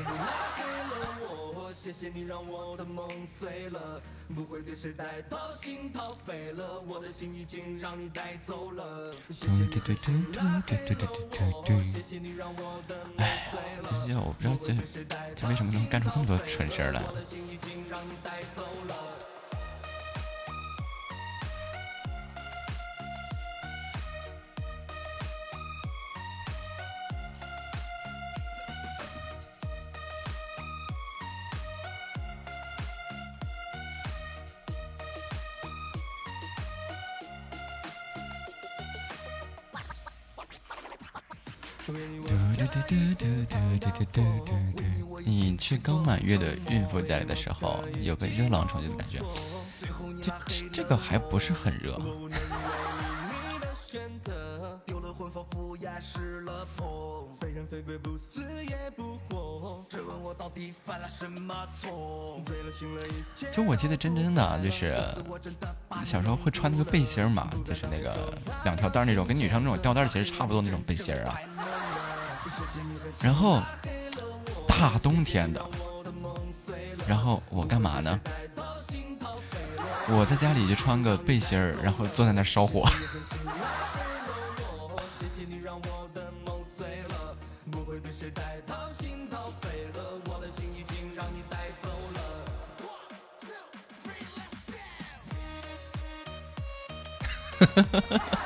谢谢你让我的梦碎了，不会对谁带到心掏废了，我的心已经让你带走了。谢谢你狠心拉黑了我，谢谢你让我的梦碎了。哎呀，我不知道这这为什么能干出这么多蠢事来。你对对对，你去刚满月的孕妇家里的时候，有个热浪冲进的感觉，这这个还不是很热。就我记得真真的，就是小时候会穿那个背心嘛，就是那个两条带那种，跟女生那种吊带其实差不多那种背心啊。然后大冬天的，然后我干嘛呢？我在家里就穿个背心儿，然后坐在那烧火。哈哈哈哈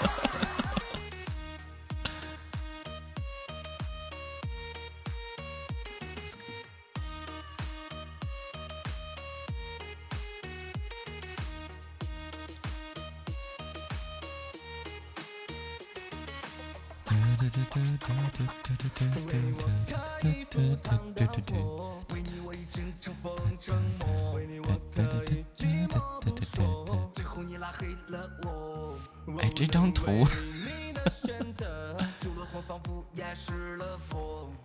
哎，这张图。<laughs>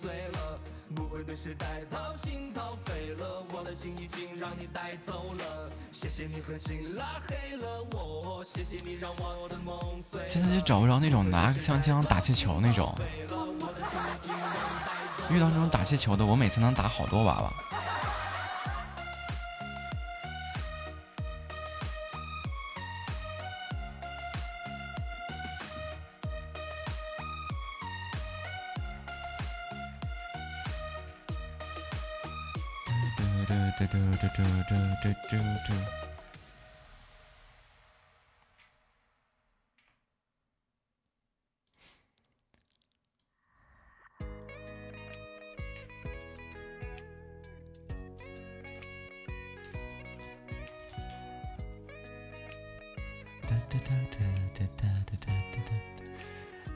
碎了，不会对谁带到心掏肺了，我的心已经让你带走了。谢谢你狠心拉黑了我，谢谢你让我的梦碎。现在就找不着那种拿个枪枪打气球那种，遇到那种打气球的，我每次能打好多娃娃。嘟嘟嘟嘟嘟嘟嘟嘟嘟。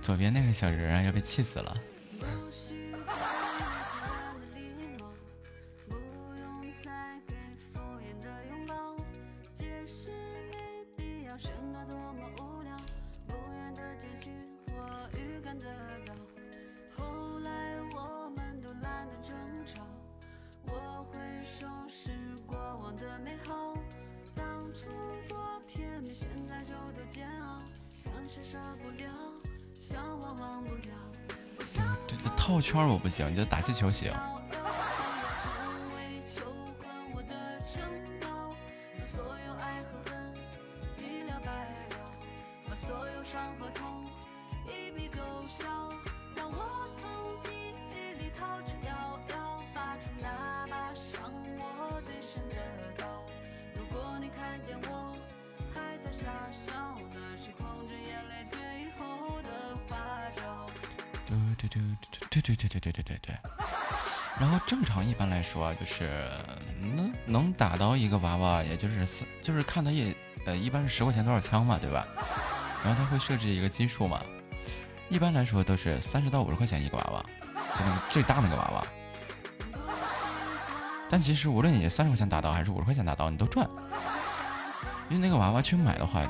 左边那个小人啊，要被气死了。圈我不行，你就打气球行。是能能打到一个娃娃，也就是就是看他也呃，一般是十块钱多少枪嘛，对吧？然后他会设置一个基数嘛，一般来说都是三十到五十块钱一个娃娃，就那个最大那个娃娃。但其实无论你三十块钱打到还是五十块钱打到，你都赚，因为那个娃娃去买的话，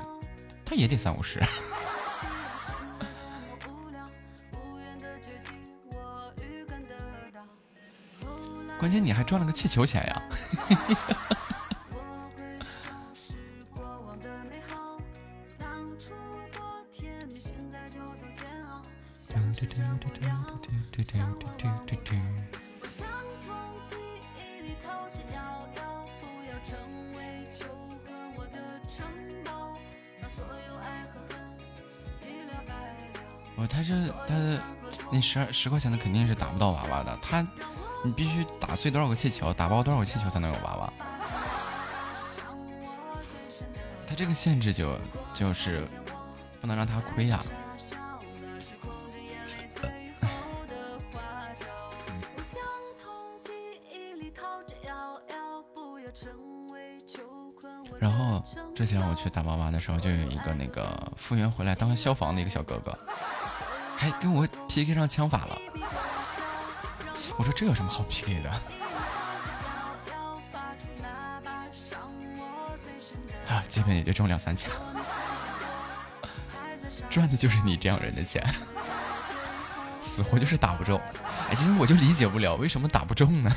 他也得三五十。关键你还赚了个气球钱呀！我他这他那十二十块钱的肯定是打不到娃娃的，他。你必须打碎多少个气球，打爆多少个气球才能有娃娃？他这个限制就就是不能让他亏呀。然后之前我去打娃娃的时候，就有一个那个复员回来当消防的一个小哥哥，还跟我 PK 上枪法了。我说这有什么好 PK 的？<laughs> 啊，基本也就中两三枪，赚的就是你这样人的钱，死活就是打不中。哎，其实我就理解不了为什么打不中呢？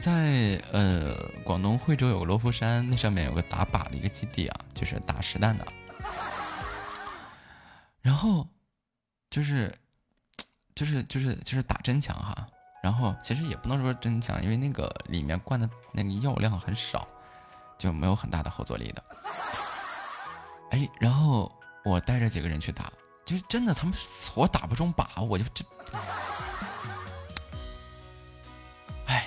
在呃广东惠州有个罗浮山，那上面有个打靶的一个基地啊，就是打实弹的，然后。就是，就是就是就是打真枪哈，然后其实也不能说真枪，因为那个里面灌的那个药量很少，就没有很大的后坐力的。哎，然后我带着几个人去打，就是真的他们死活打不中靶，我就这，哎，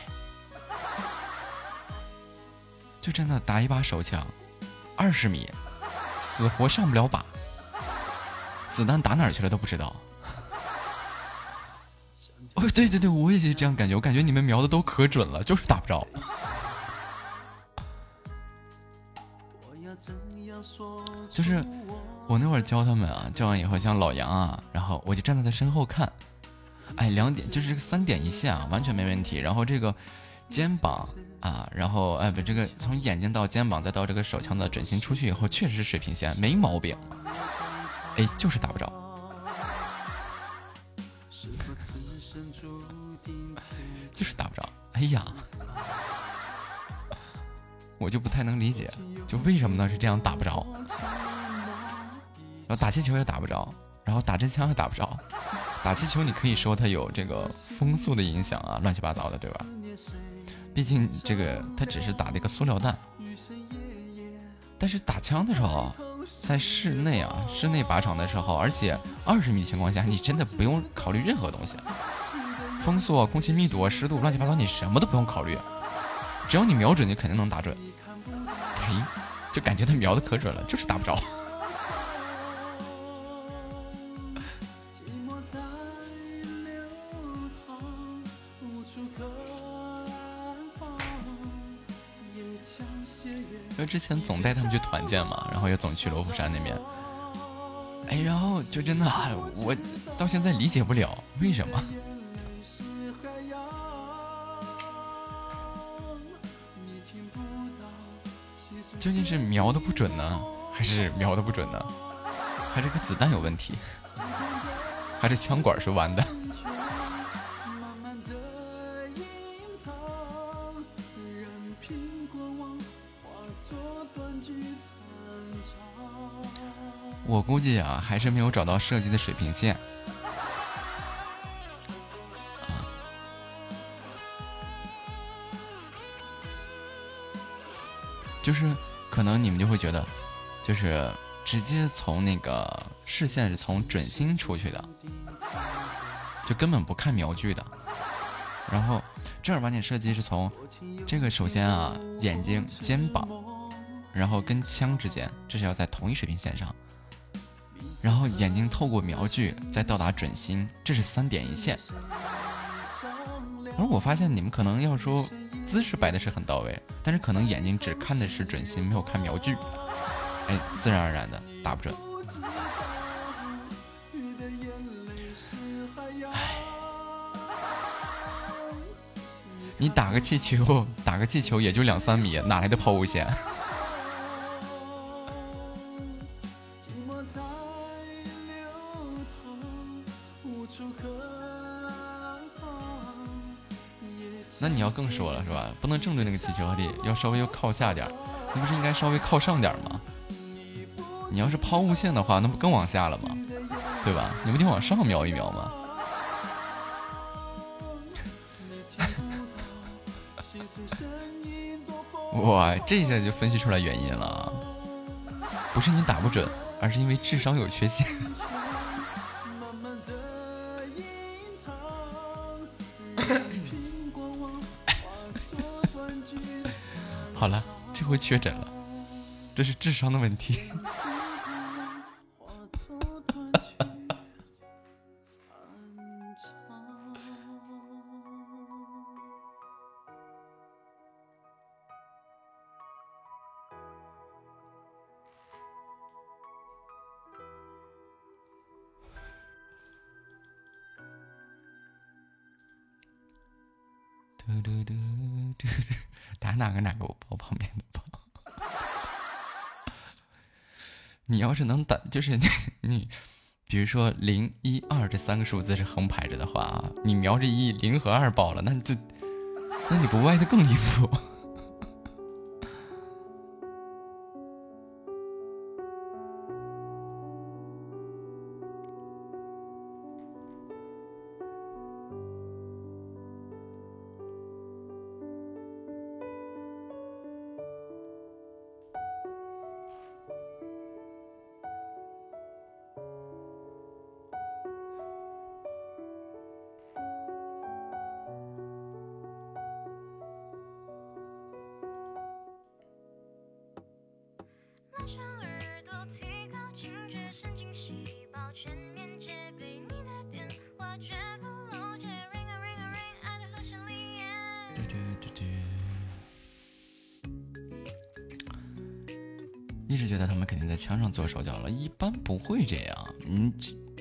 就真的打一把手枪，二十米，死活上不了靶。子弹打哪儿去了都不知道。哦，对对对，我也是这样感觉。我感觉你们瞄的都可准了，就是打不着。就是我那会儿教他们啊，教完以后像老杨啊，然后我就站在他身后看。哎，两点就是这个三点一线啊，完全没问题。然后这个肩膀啊，然后哎不，这个从眼睛到肩膀再到这个手枪的准心出去以后，确实是水平线，没毛病。哎，就是打不着，就是打不着。哎呀，我就不太能理解，就为什么呢？是这样打不着，然后打气球也打不着，然后打真枪也打不着。打气球你可以说它有这个风速的影响啊，乱七八糟的，对吧？毕竟这个它只是打的一个塑料弹，但是打枪的时候。在室内啊，室内靶场的时候，而且二十米情况下，你真的不用考虑任何东西，风速、空气密度、湿度，乱七八糟，你什么都不用考虑，只要你瞄准，你肯定能打准。嘿，就感觉他瞄的可准了，就是打不着。因为之前总带他们去团建嘛，然后也总去罗浮山那边。哎，然后就真的，我到现在理解不了为什么。究竟是瞄的不准呢，还是瞄的不准呢？还是个子弹有问题？还是枪管是弯的？我估计啊，还是没有找到射击的水平线。就是可能你们就会觉得，就是直接从那个视线是从准心出去的，就根本不看瞄具的。然后正儿八经射击是从这个首先啊，眼睛、肩膀，然后跟枪之间，这是要在同一水平线上。然后眼睛透过瞄具再到达准心，这是三点一线。而我发现你们可能要说姿势摆的是很到位，但是可能眼睛只看的是准心，没有看瞄具，哎，自然而然的打不准。唉，你打个气球，打个气球也就两三米，哪来的抛物线？那你要更说了是吧？不能正对那个气球，得要稍微要靠下点那不是应该稍微靠上点吗？你要是抛物线的话，那不更往下了吗？对吧？你不得往上瞄一瞄吗？<laughs> 哇，这一下就分析出来原因了，不是你打不准，而是因为智商有缺陷。好了，这回确诊了，这是智商的问题。嘟嘟嘟嘟嘟。打哪个哪个，报旁边的报。你要是能打，就是你你，比如说零一二这三个数字是横排着的话啊，你瞄着一零和二爆了，那你这，那你不歪的更离谱。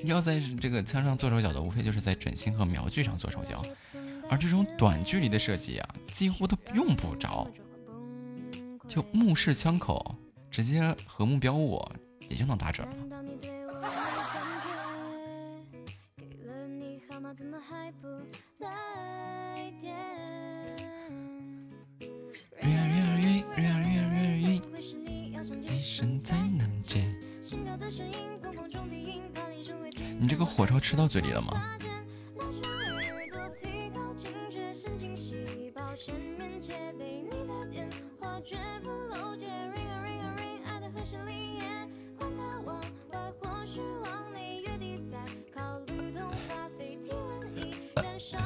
要在这个枪上做手脚的，无非就是在准心和瞄具上做手脚，而这种短距离的射击啊，几乎都用不着，就目视枪口，直接和目标物也就能打准吃到嘴里了吗？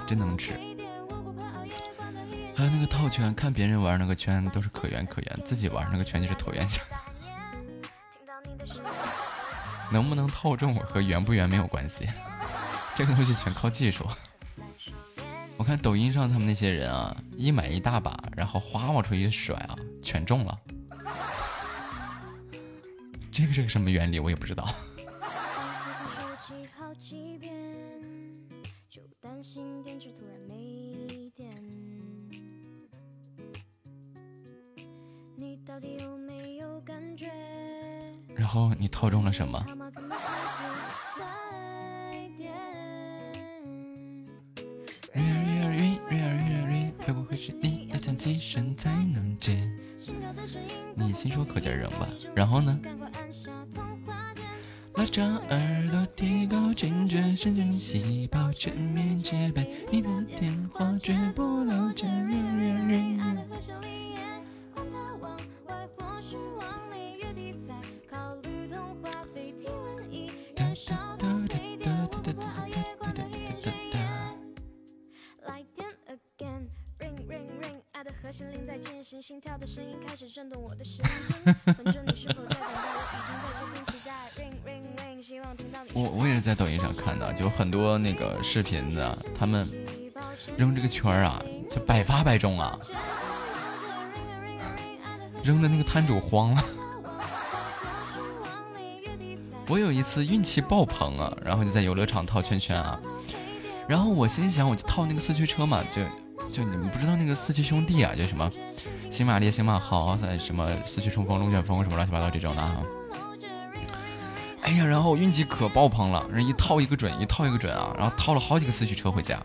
真能吃。还有那个套圈，看别人玩那个圈都是可圆可圆，自己玩那个圈就是椭圆形。<laughs> 能不能套中和圆不圆没有关系，这个东西全靠技术。<laughs> 我看抖音上他们那些人啊，一买一大把，然后哗往出一甩啊，全中了。<laughs> 这个是个什么原理，我也不知道。然后你套中了什么？是在抖音上看的，就很多那个视频的，他们扔这个圈啊，就百发百中啊，扔的那个摊主慌了。我有一次运气爆棚啊，然后就在游乐场套圈圈啊，然后我心想，我就套那个四驱车嘛，就就你们不知道那个四驱兄弟啊，就什么。新马烈、新马豪在什么四驱冲锋、龙卷风什么乱七八糟这种的啊！哎呀，然后运气可爆棚了，人一套一个准，一套一个准啊！然后套了好几个四驱车回家，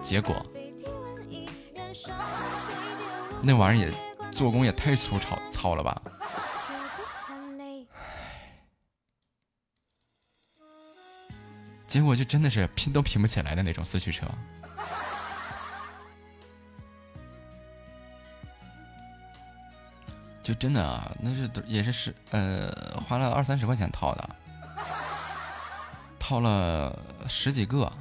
结果那玩意儿也做工也太粗糙糙了吧！结果就真的是拼都拼不起来的那种四驱车。就真的啊，那是也是是呃，花了二三十块钱套的，套了十几个，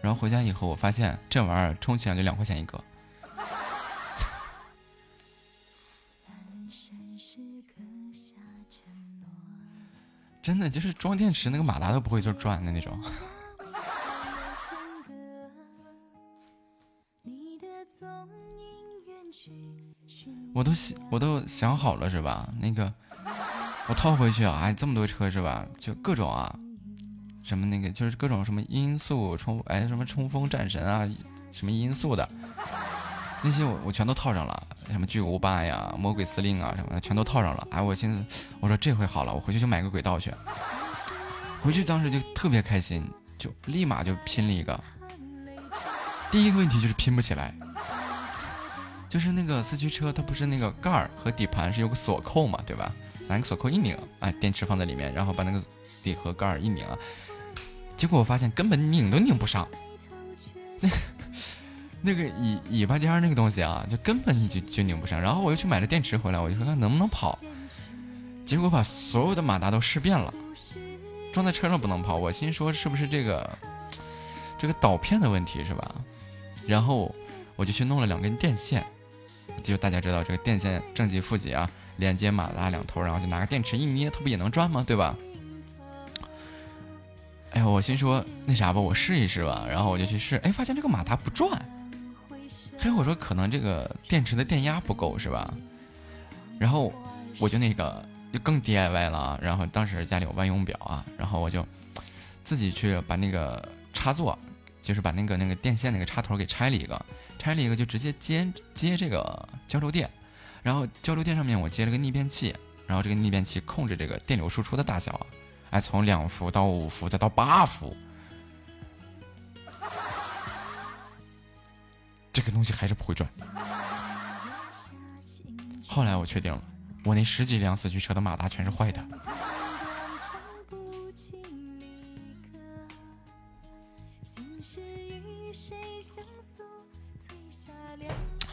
然后回家以后，我发现这玩意儿充起来就两块钱一个，真的就是装电池那个马达都不会就转的那种。你的总我都想，我都想好了是吧？那个，我套回去啊，哎，这么多车是吧？就各种啊，什么那个，就是各种什么音速冲，哎，什么冲锋战神啊，什么音速的，那些我我全都套上了，什么巨无霸呀、魔鬼司令啊什么的，全都套上了。哎，我现在我说这回好了，我回去就买个轨道去。回去当时就特别开心，就立马就拼了一个。第一个问题就是拼不起来。就是那个四驱车，它不是那个盖儿和底盘是有个锁扣嘛，对吧？拿个锁扣一拧，哎，电池放在里面，然后把那个底盒盖儿一拧，结果我发现根本拧都拧不上。<laughs> 那那个尾尾巴尖那个东西啊，就根本就就拧不上。然后我又去买了电池回来，我就看看能不能跑。结果把所有的马达都试遍了，装在车上不能跑。我心说是不是这个这个导片的问题是吧？然后我就去弄了两根电线。就大家知道这个电线正极负极啊，连接马达两头，然后就拿个电池一捏，它不也能转吗？对吧？哎呀，我心说那啥吧，我试一试吧。然后我就去试，哎，发现这个马达不转。嘿，我说可能这个电池的电压不够是吧？然后我就那个就更 DIY 了。然后当时家里有万用表啊，然后我就自己去把那个插座。就是把那个那个电线那个插头给拆了一个，拆了一个就直接接接这个交流电，然后交流电上面我接了个逆变器，然后这个逆变器控制这个电流输出的大小，哎，从两伏到五伏再到八伏，这个东西还是不会转。后来我确定了，我那十几辆四驱车的马达全是坏的。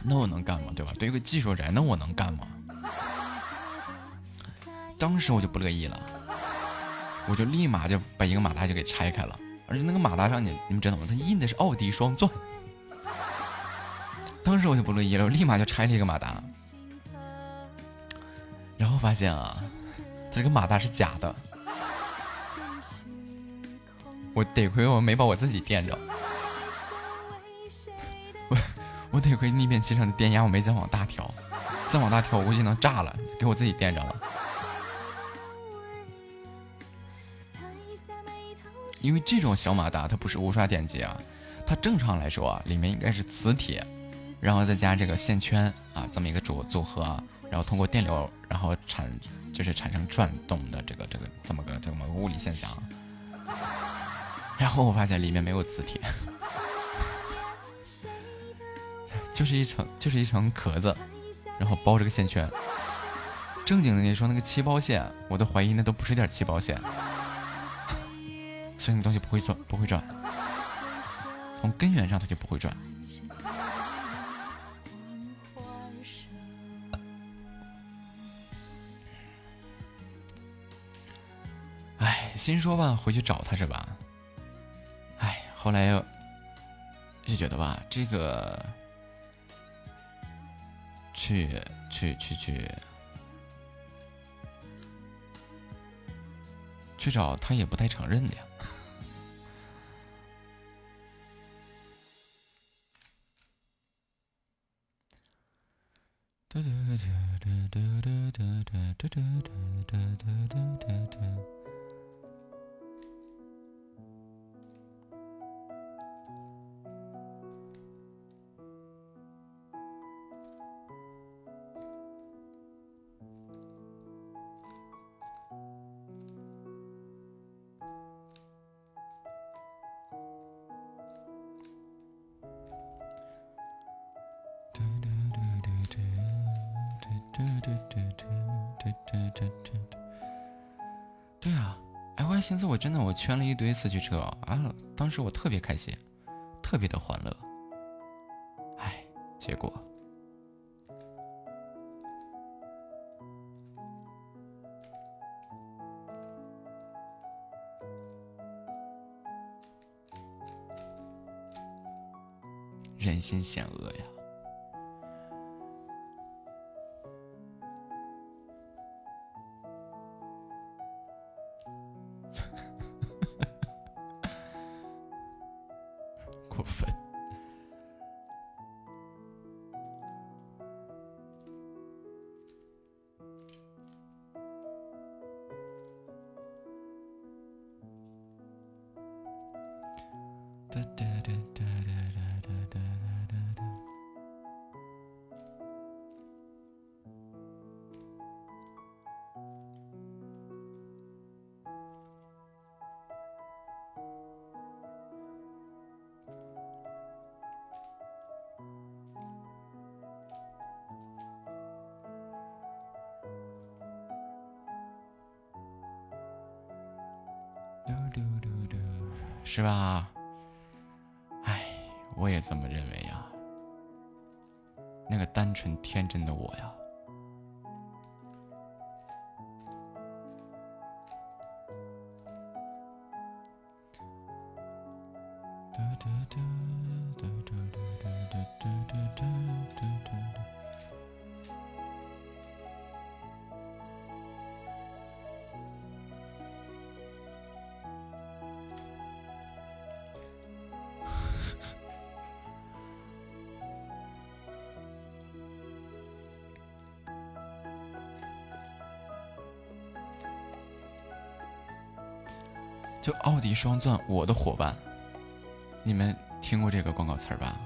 那我能干吗？对吧？对于个技术人，那我能干吗？当时我就不乐意了，我就立马就把一个马达就给拆开了，而且那个马达上，你你们知道吗？它印的是奥迪双钻。当时我就不乐意了，我立马就拆了一个马达，然后发现啊，它这个马达是假的。我得亏我没把我自己垫着，我得亏逆变器上的电压我没再往大调，再往大调我估计能炸了，给我自己电着了。因为这种小马达它不是无刷电机啊，它正常来说啊，里面应该是磁铁，然后再加这个线圈啊，这么一个组组合，然后通过电流，然后产就是产生转动的这个这个这么个这么个物理现象。然后我发现里面没有磁铁，就是一层就是一层壳子，然后包着个线圈。正经的你说那个气包线，我都怀疑那都不是点气包线。所以那东西不会转，不会转，从根源上它就不会转。哎，心说吧，回去找他是吧？哎，后来又就觉得吧，这个去去去去去找他也不太承认的呀。哎，我还寻思我真的我圈了一堆四驱车啊，当时我特别开心，特别的欢乐。哎，结果人心险恶呀。奥迪双钻，我的伙伴，你们听过这个广告词儿吧？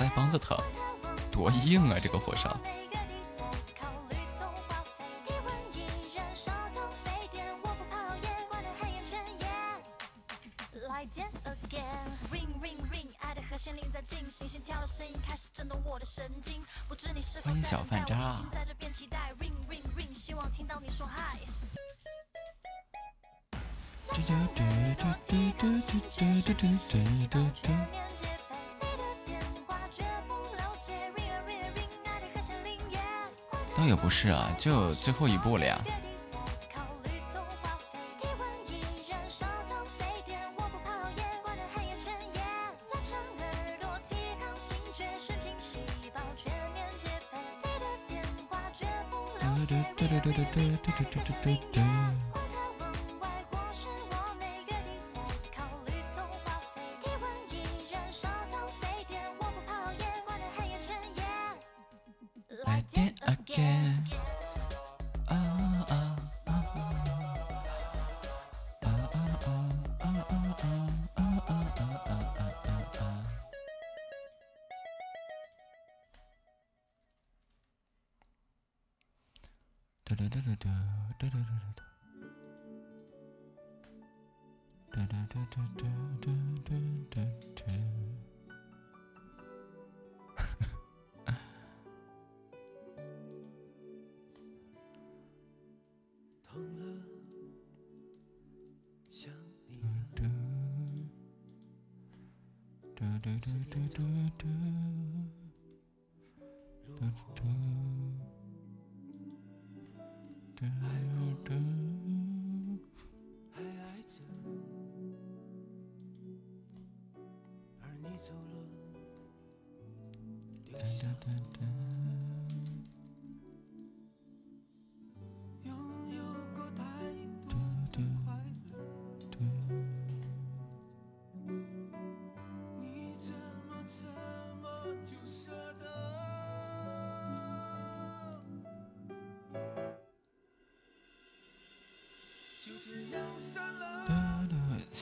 腮帮子疼，多硬啊！这个火烧。欢迎小饭渣。倒也不是啊，就最后一步了呀。I did again. 嘟嘟嘟嘟嘟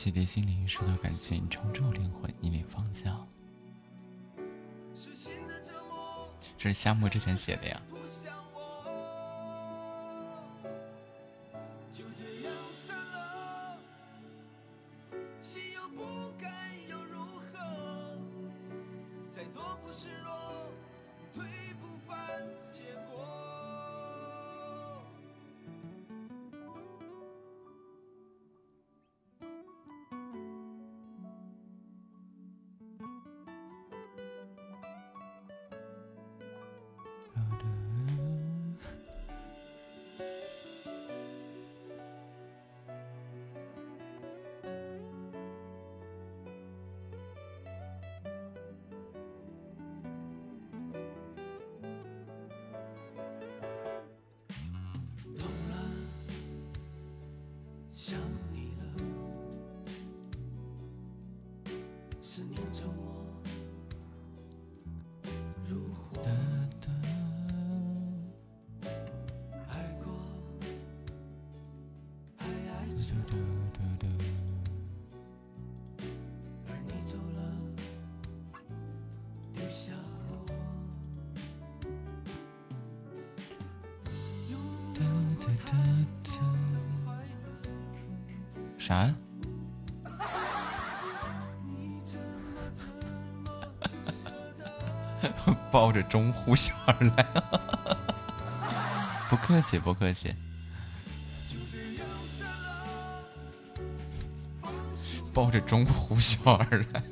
洗涤心灵，疏导感情，重铸灵魂，引领方向。这是夏末之前写的呀。抱着钟呼啸而来，不客气，不客气。抱着钟呼啸而来。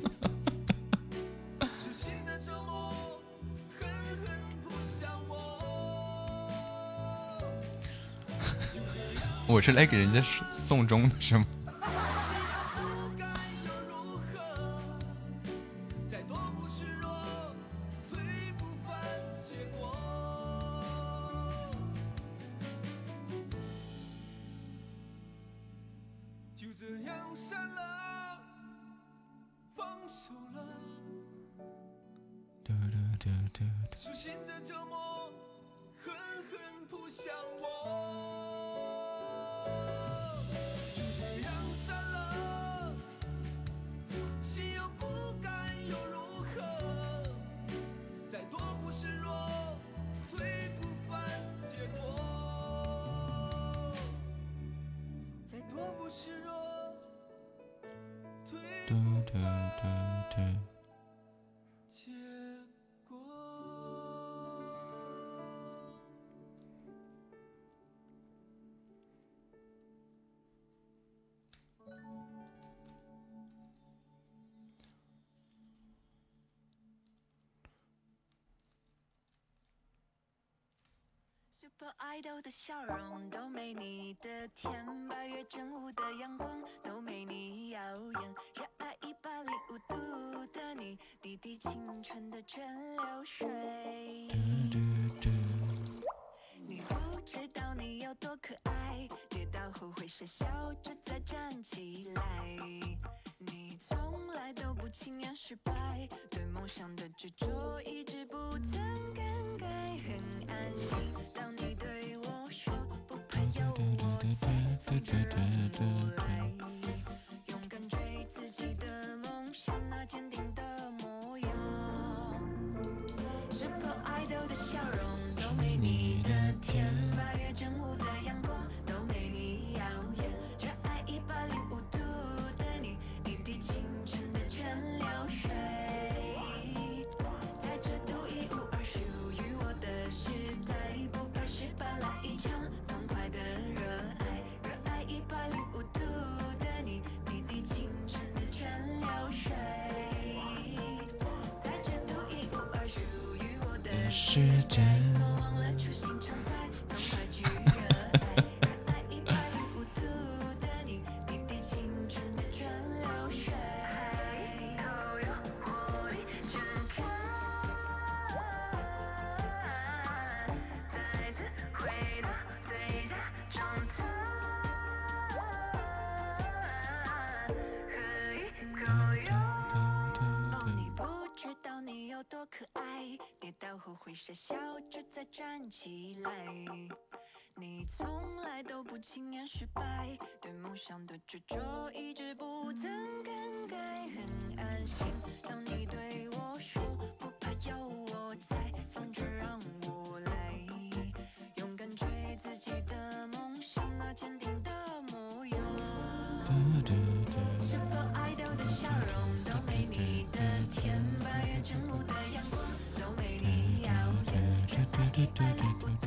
我是来给人家送钟的，是吗？爱豆的折磨狠狠扑向我 Super Idol 的笑容都没你的甜，八月正午的阳光都没你耀眼，热爱一百零五度的你，滴滴青春的蒸馏水。你不知道你有多可爱，跌倒后会傻笑着再站起来。你从来都不轻言失败，对梦想的执着一直不曾更改，很安心。当对对对对。的笑容都没你的甜，八月正午的时从来都不轻言失败，对梦想的执着一直不曾更改，很安心。当你对我说不怕有我在，放着让我来，勇敢追自己的梦想，那坚定的模样。Super Idol 的笑容都没你的甜，八月正午的阳光都没你耀眼，热爱一百零五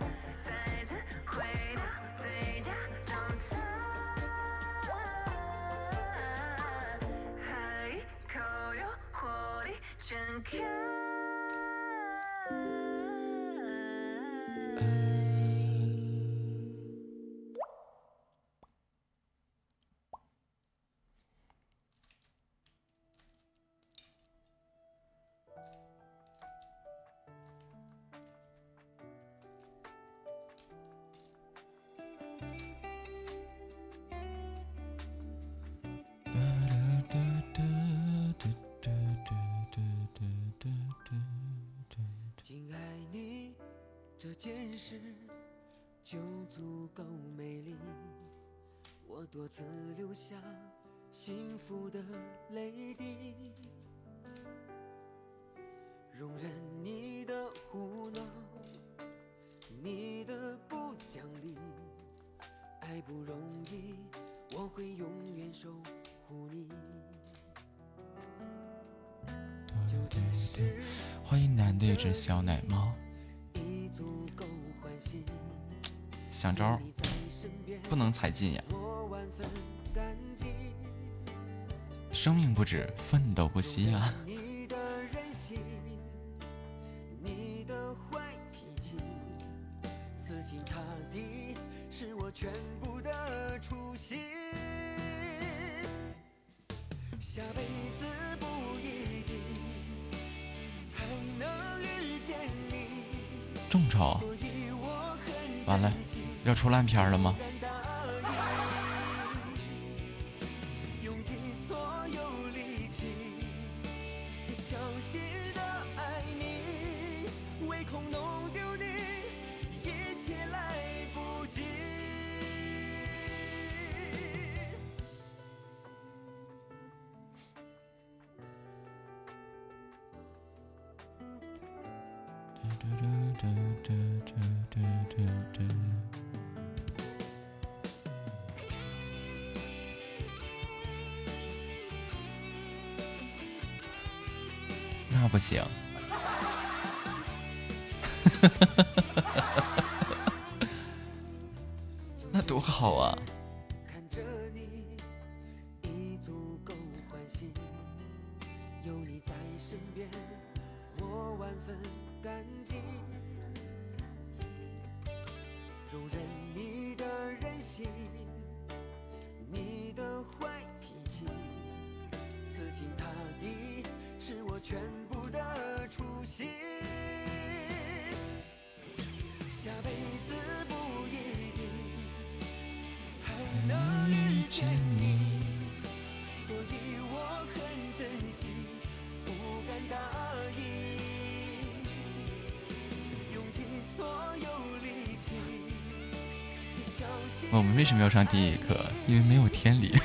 全坚持就足够美丽。我多次流下幸福的泪滴容忍你的胡闹你的不讲理。爱不容易我会永远守护你。欢迎男的一只小奶猫。想招不能踩进呀，生命不止，奋斗不息啊。玩了吗？上第一课，因为没有天理。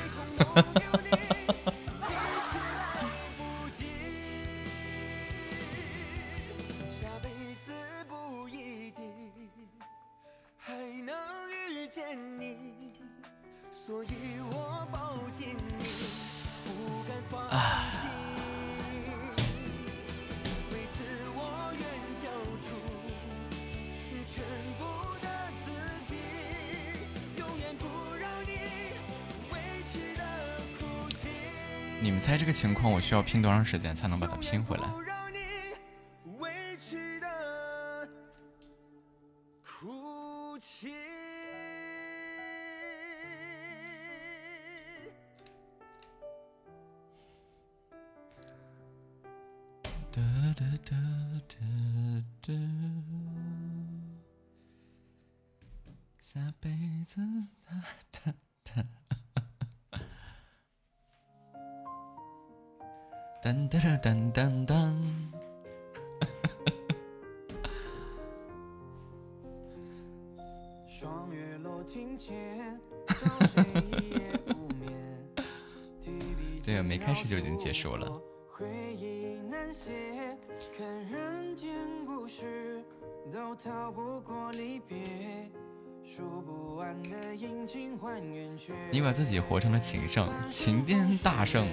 你们猜这个情况我需要拼多长时间才能把它拼回来？情圣情癫大圣，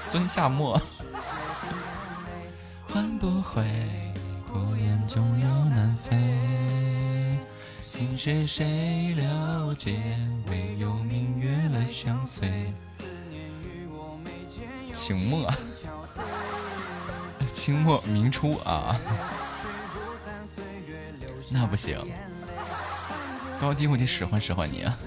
孙夏末，换不回孤雁终要南飞，心事谁了解？唯有明月来相随。<laughs> 清末，清末明初啊，<laughs> 那不行，高低我得使唤使唤你啊。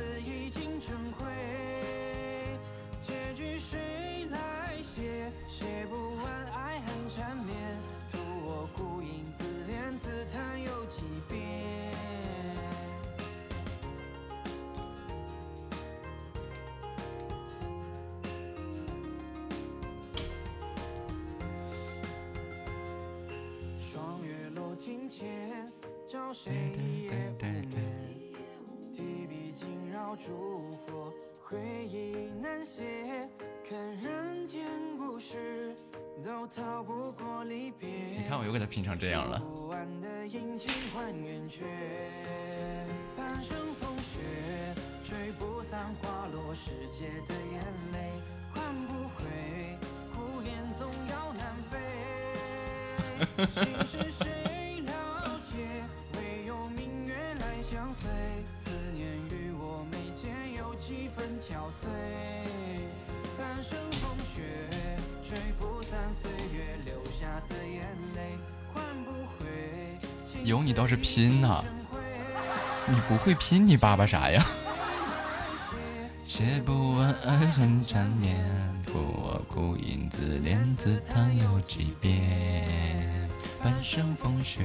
拼，你爸爸啥呀？<laughs> 写不完爱恨缠绵，不我孤影自怜自叹有几遍。半生风雪，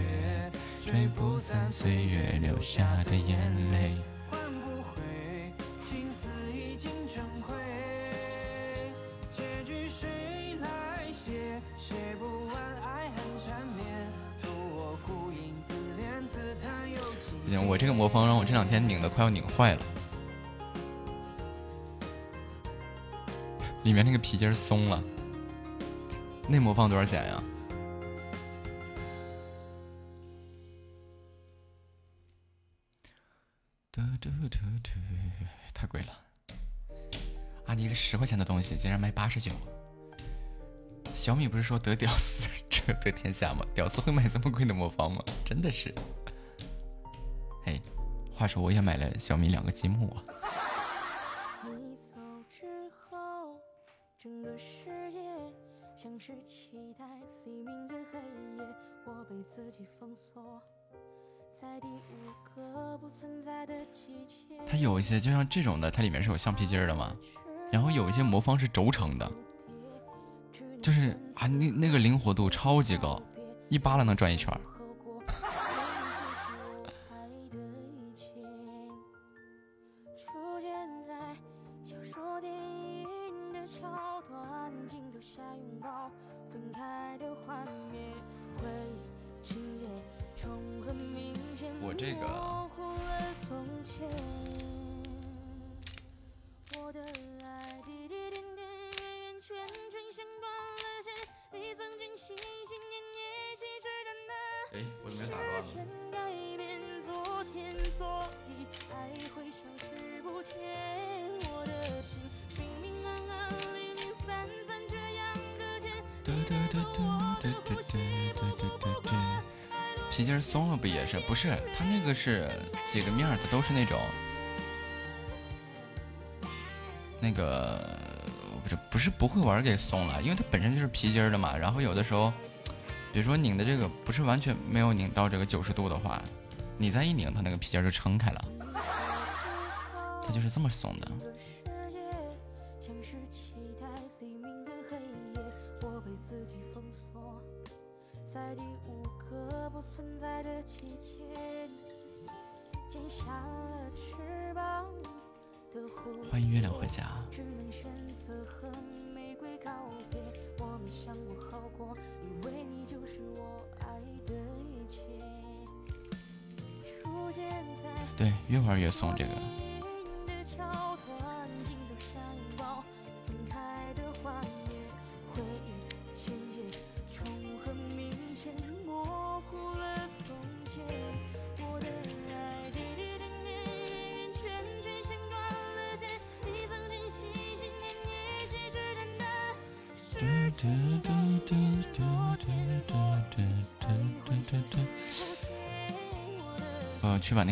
吹不散岁月留下的眼泪。魔方让我这两天拧的快要拧坏了，里面那个皮筋松了。那魔方多少钱呀？嘟嘟嘟嘟，太贵了！啊，你一个十块钱的东西竟然卖八十九。小米不是说得屌丝者得天下吗？屌丝会买这么贵的魔方吗？真的是。嘿，话说我也买了小米两个积木啊。你走之后，整个世界像是期待黎明的黑夜，我被自己封锁在第五个不存在的季节。它有一些就像这种的，它里面是有橡皮筋儿的嘛，然后有一些魔方是轴承的，就是啊，那那个灵活度超级高，一扒拉能转一圈它那个是几个面儿的，都是那种那个不是不是不会玩给松了，因为它本身就是皮筋儿的嘛。然后有的时候，比如说拧的这个不是完全没有拧到这个九十度的话，你再一拧，它那个皮筋儿就撑开了，它就是这么松的。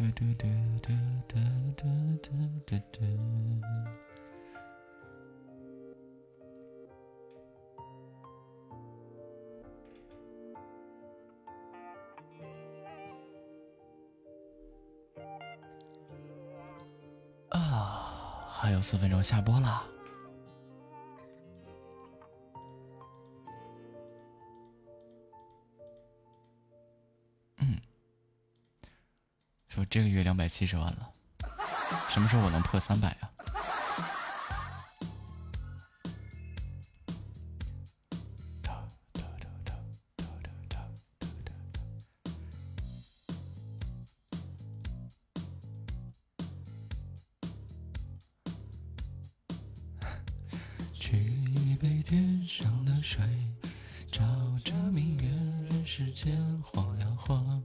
嘟嘟嘟嘟嘟嘟嘟嘟嘟。啊，还有四分钟下播啦。这个月两百七十万了，什么时候我能破三百啊？取一杯天上的水，照着明月，人世间晃呀晃。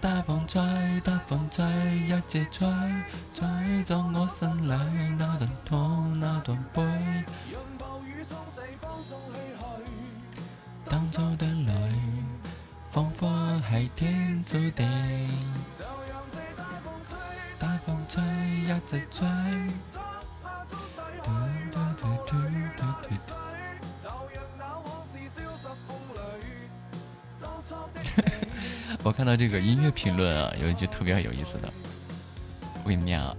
大风吹，大风吹，一直吹，吹走我心里那段痛，那段悲。到这个音乐评论啊，有一句特别有意思的，我给你念啊。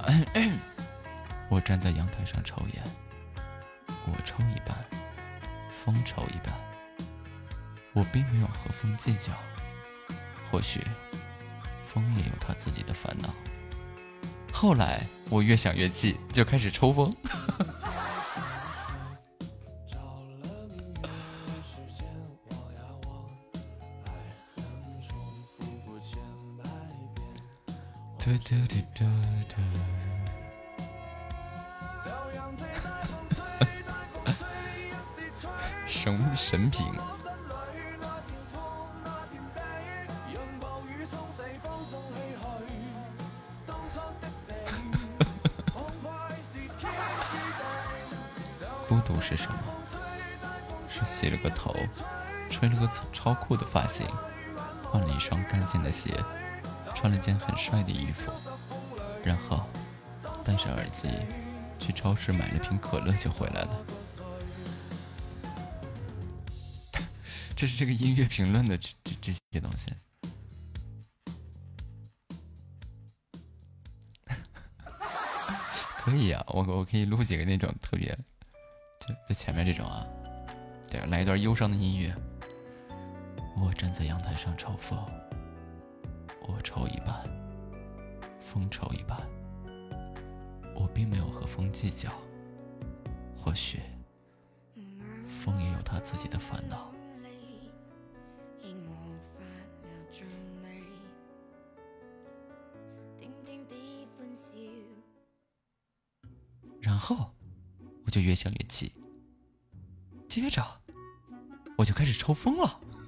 <clears throat> 我站在阳台上抽烟，我抽一半，风抽一半。我并没有和风计较，或许，风也有他自己的烦恼。后来我越想越气，就开始抽风。超酷的发型，换了一双干净的鞋。穿了件很帅的衣服，然后戴上耳机，去超市买了瓶可乐就回来了。<laughs> 这是这个音乐评论的这这这些东西。<laughs> 可以啊，我我可以录几个那种特别，就就前面这种啊，对，来一段忧伤的音乐。我站在阳台上抽风。我抽一半，风抽一半。我并没有和风计较，或许风也有他自己的烦恼。然后我就越想越气，接着我就开始抽风了。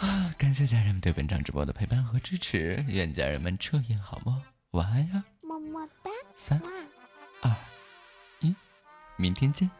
啊！<sighs> 感谢家人们对本场直播的陪伴和支持，愿家人们彻夜好梦，晚安呀！么么哒，三二一，明天見。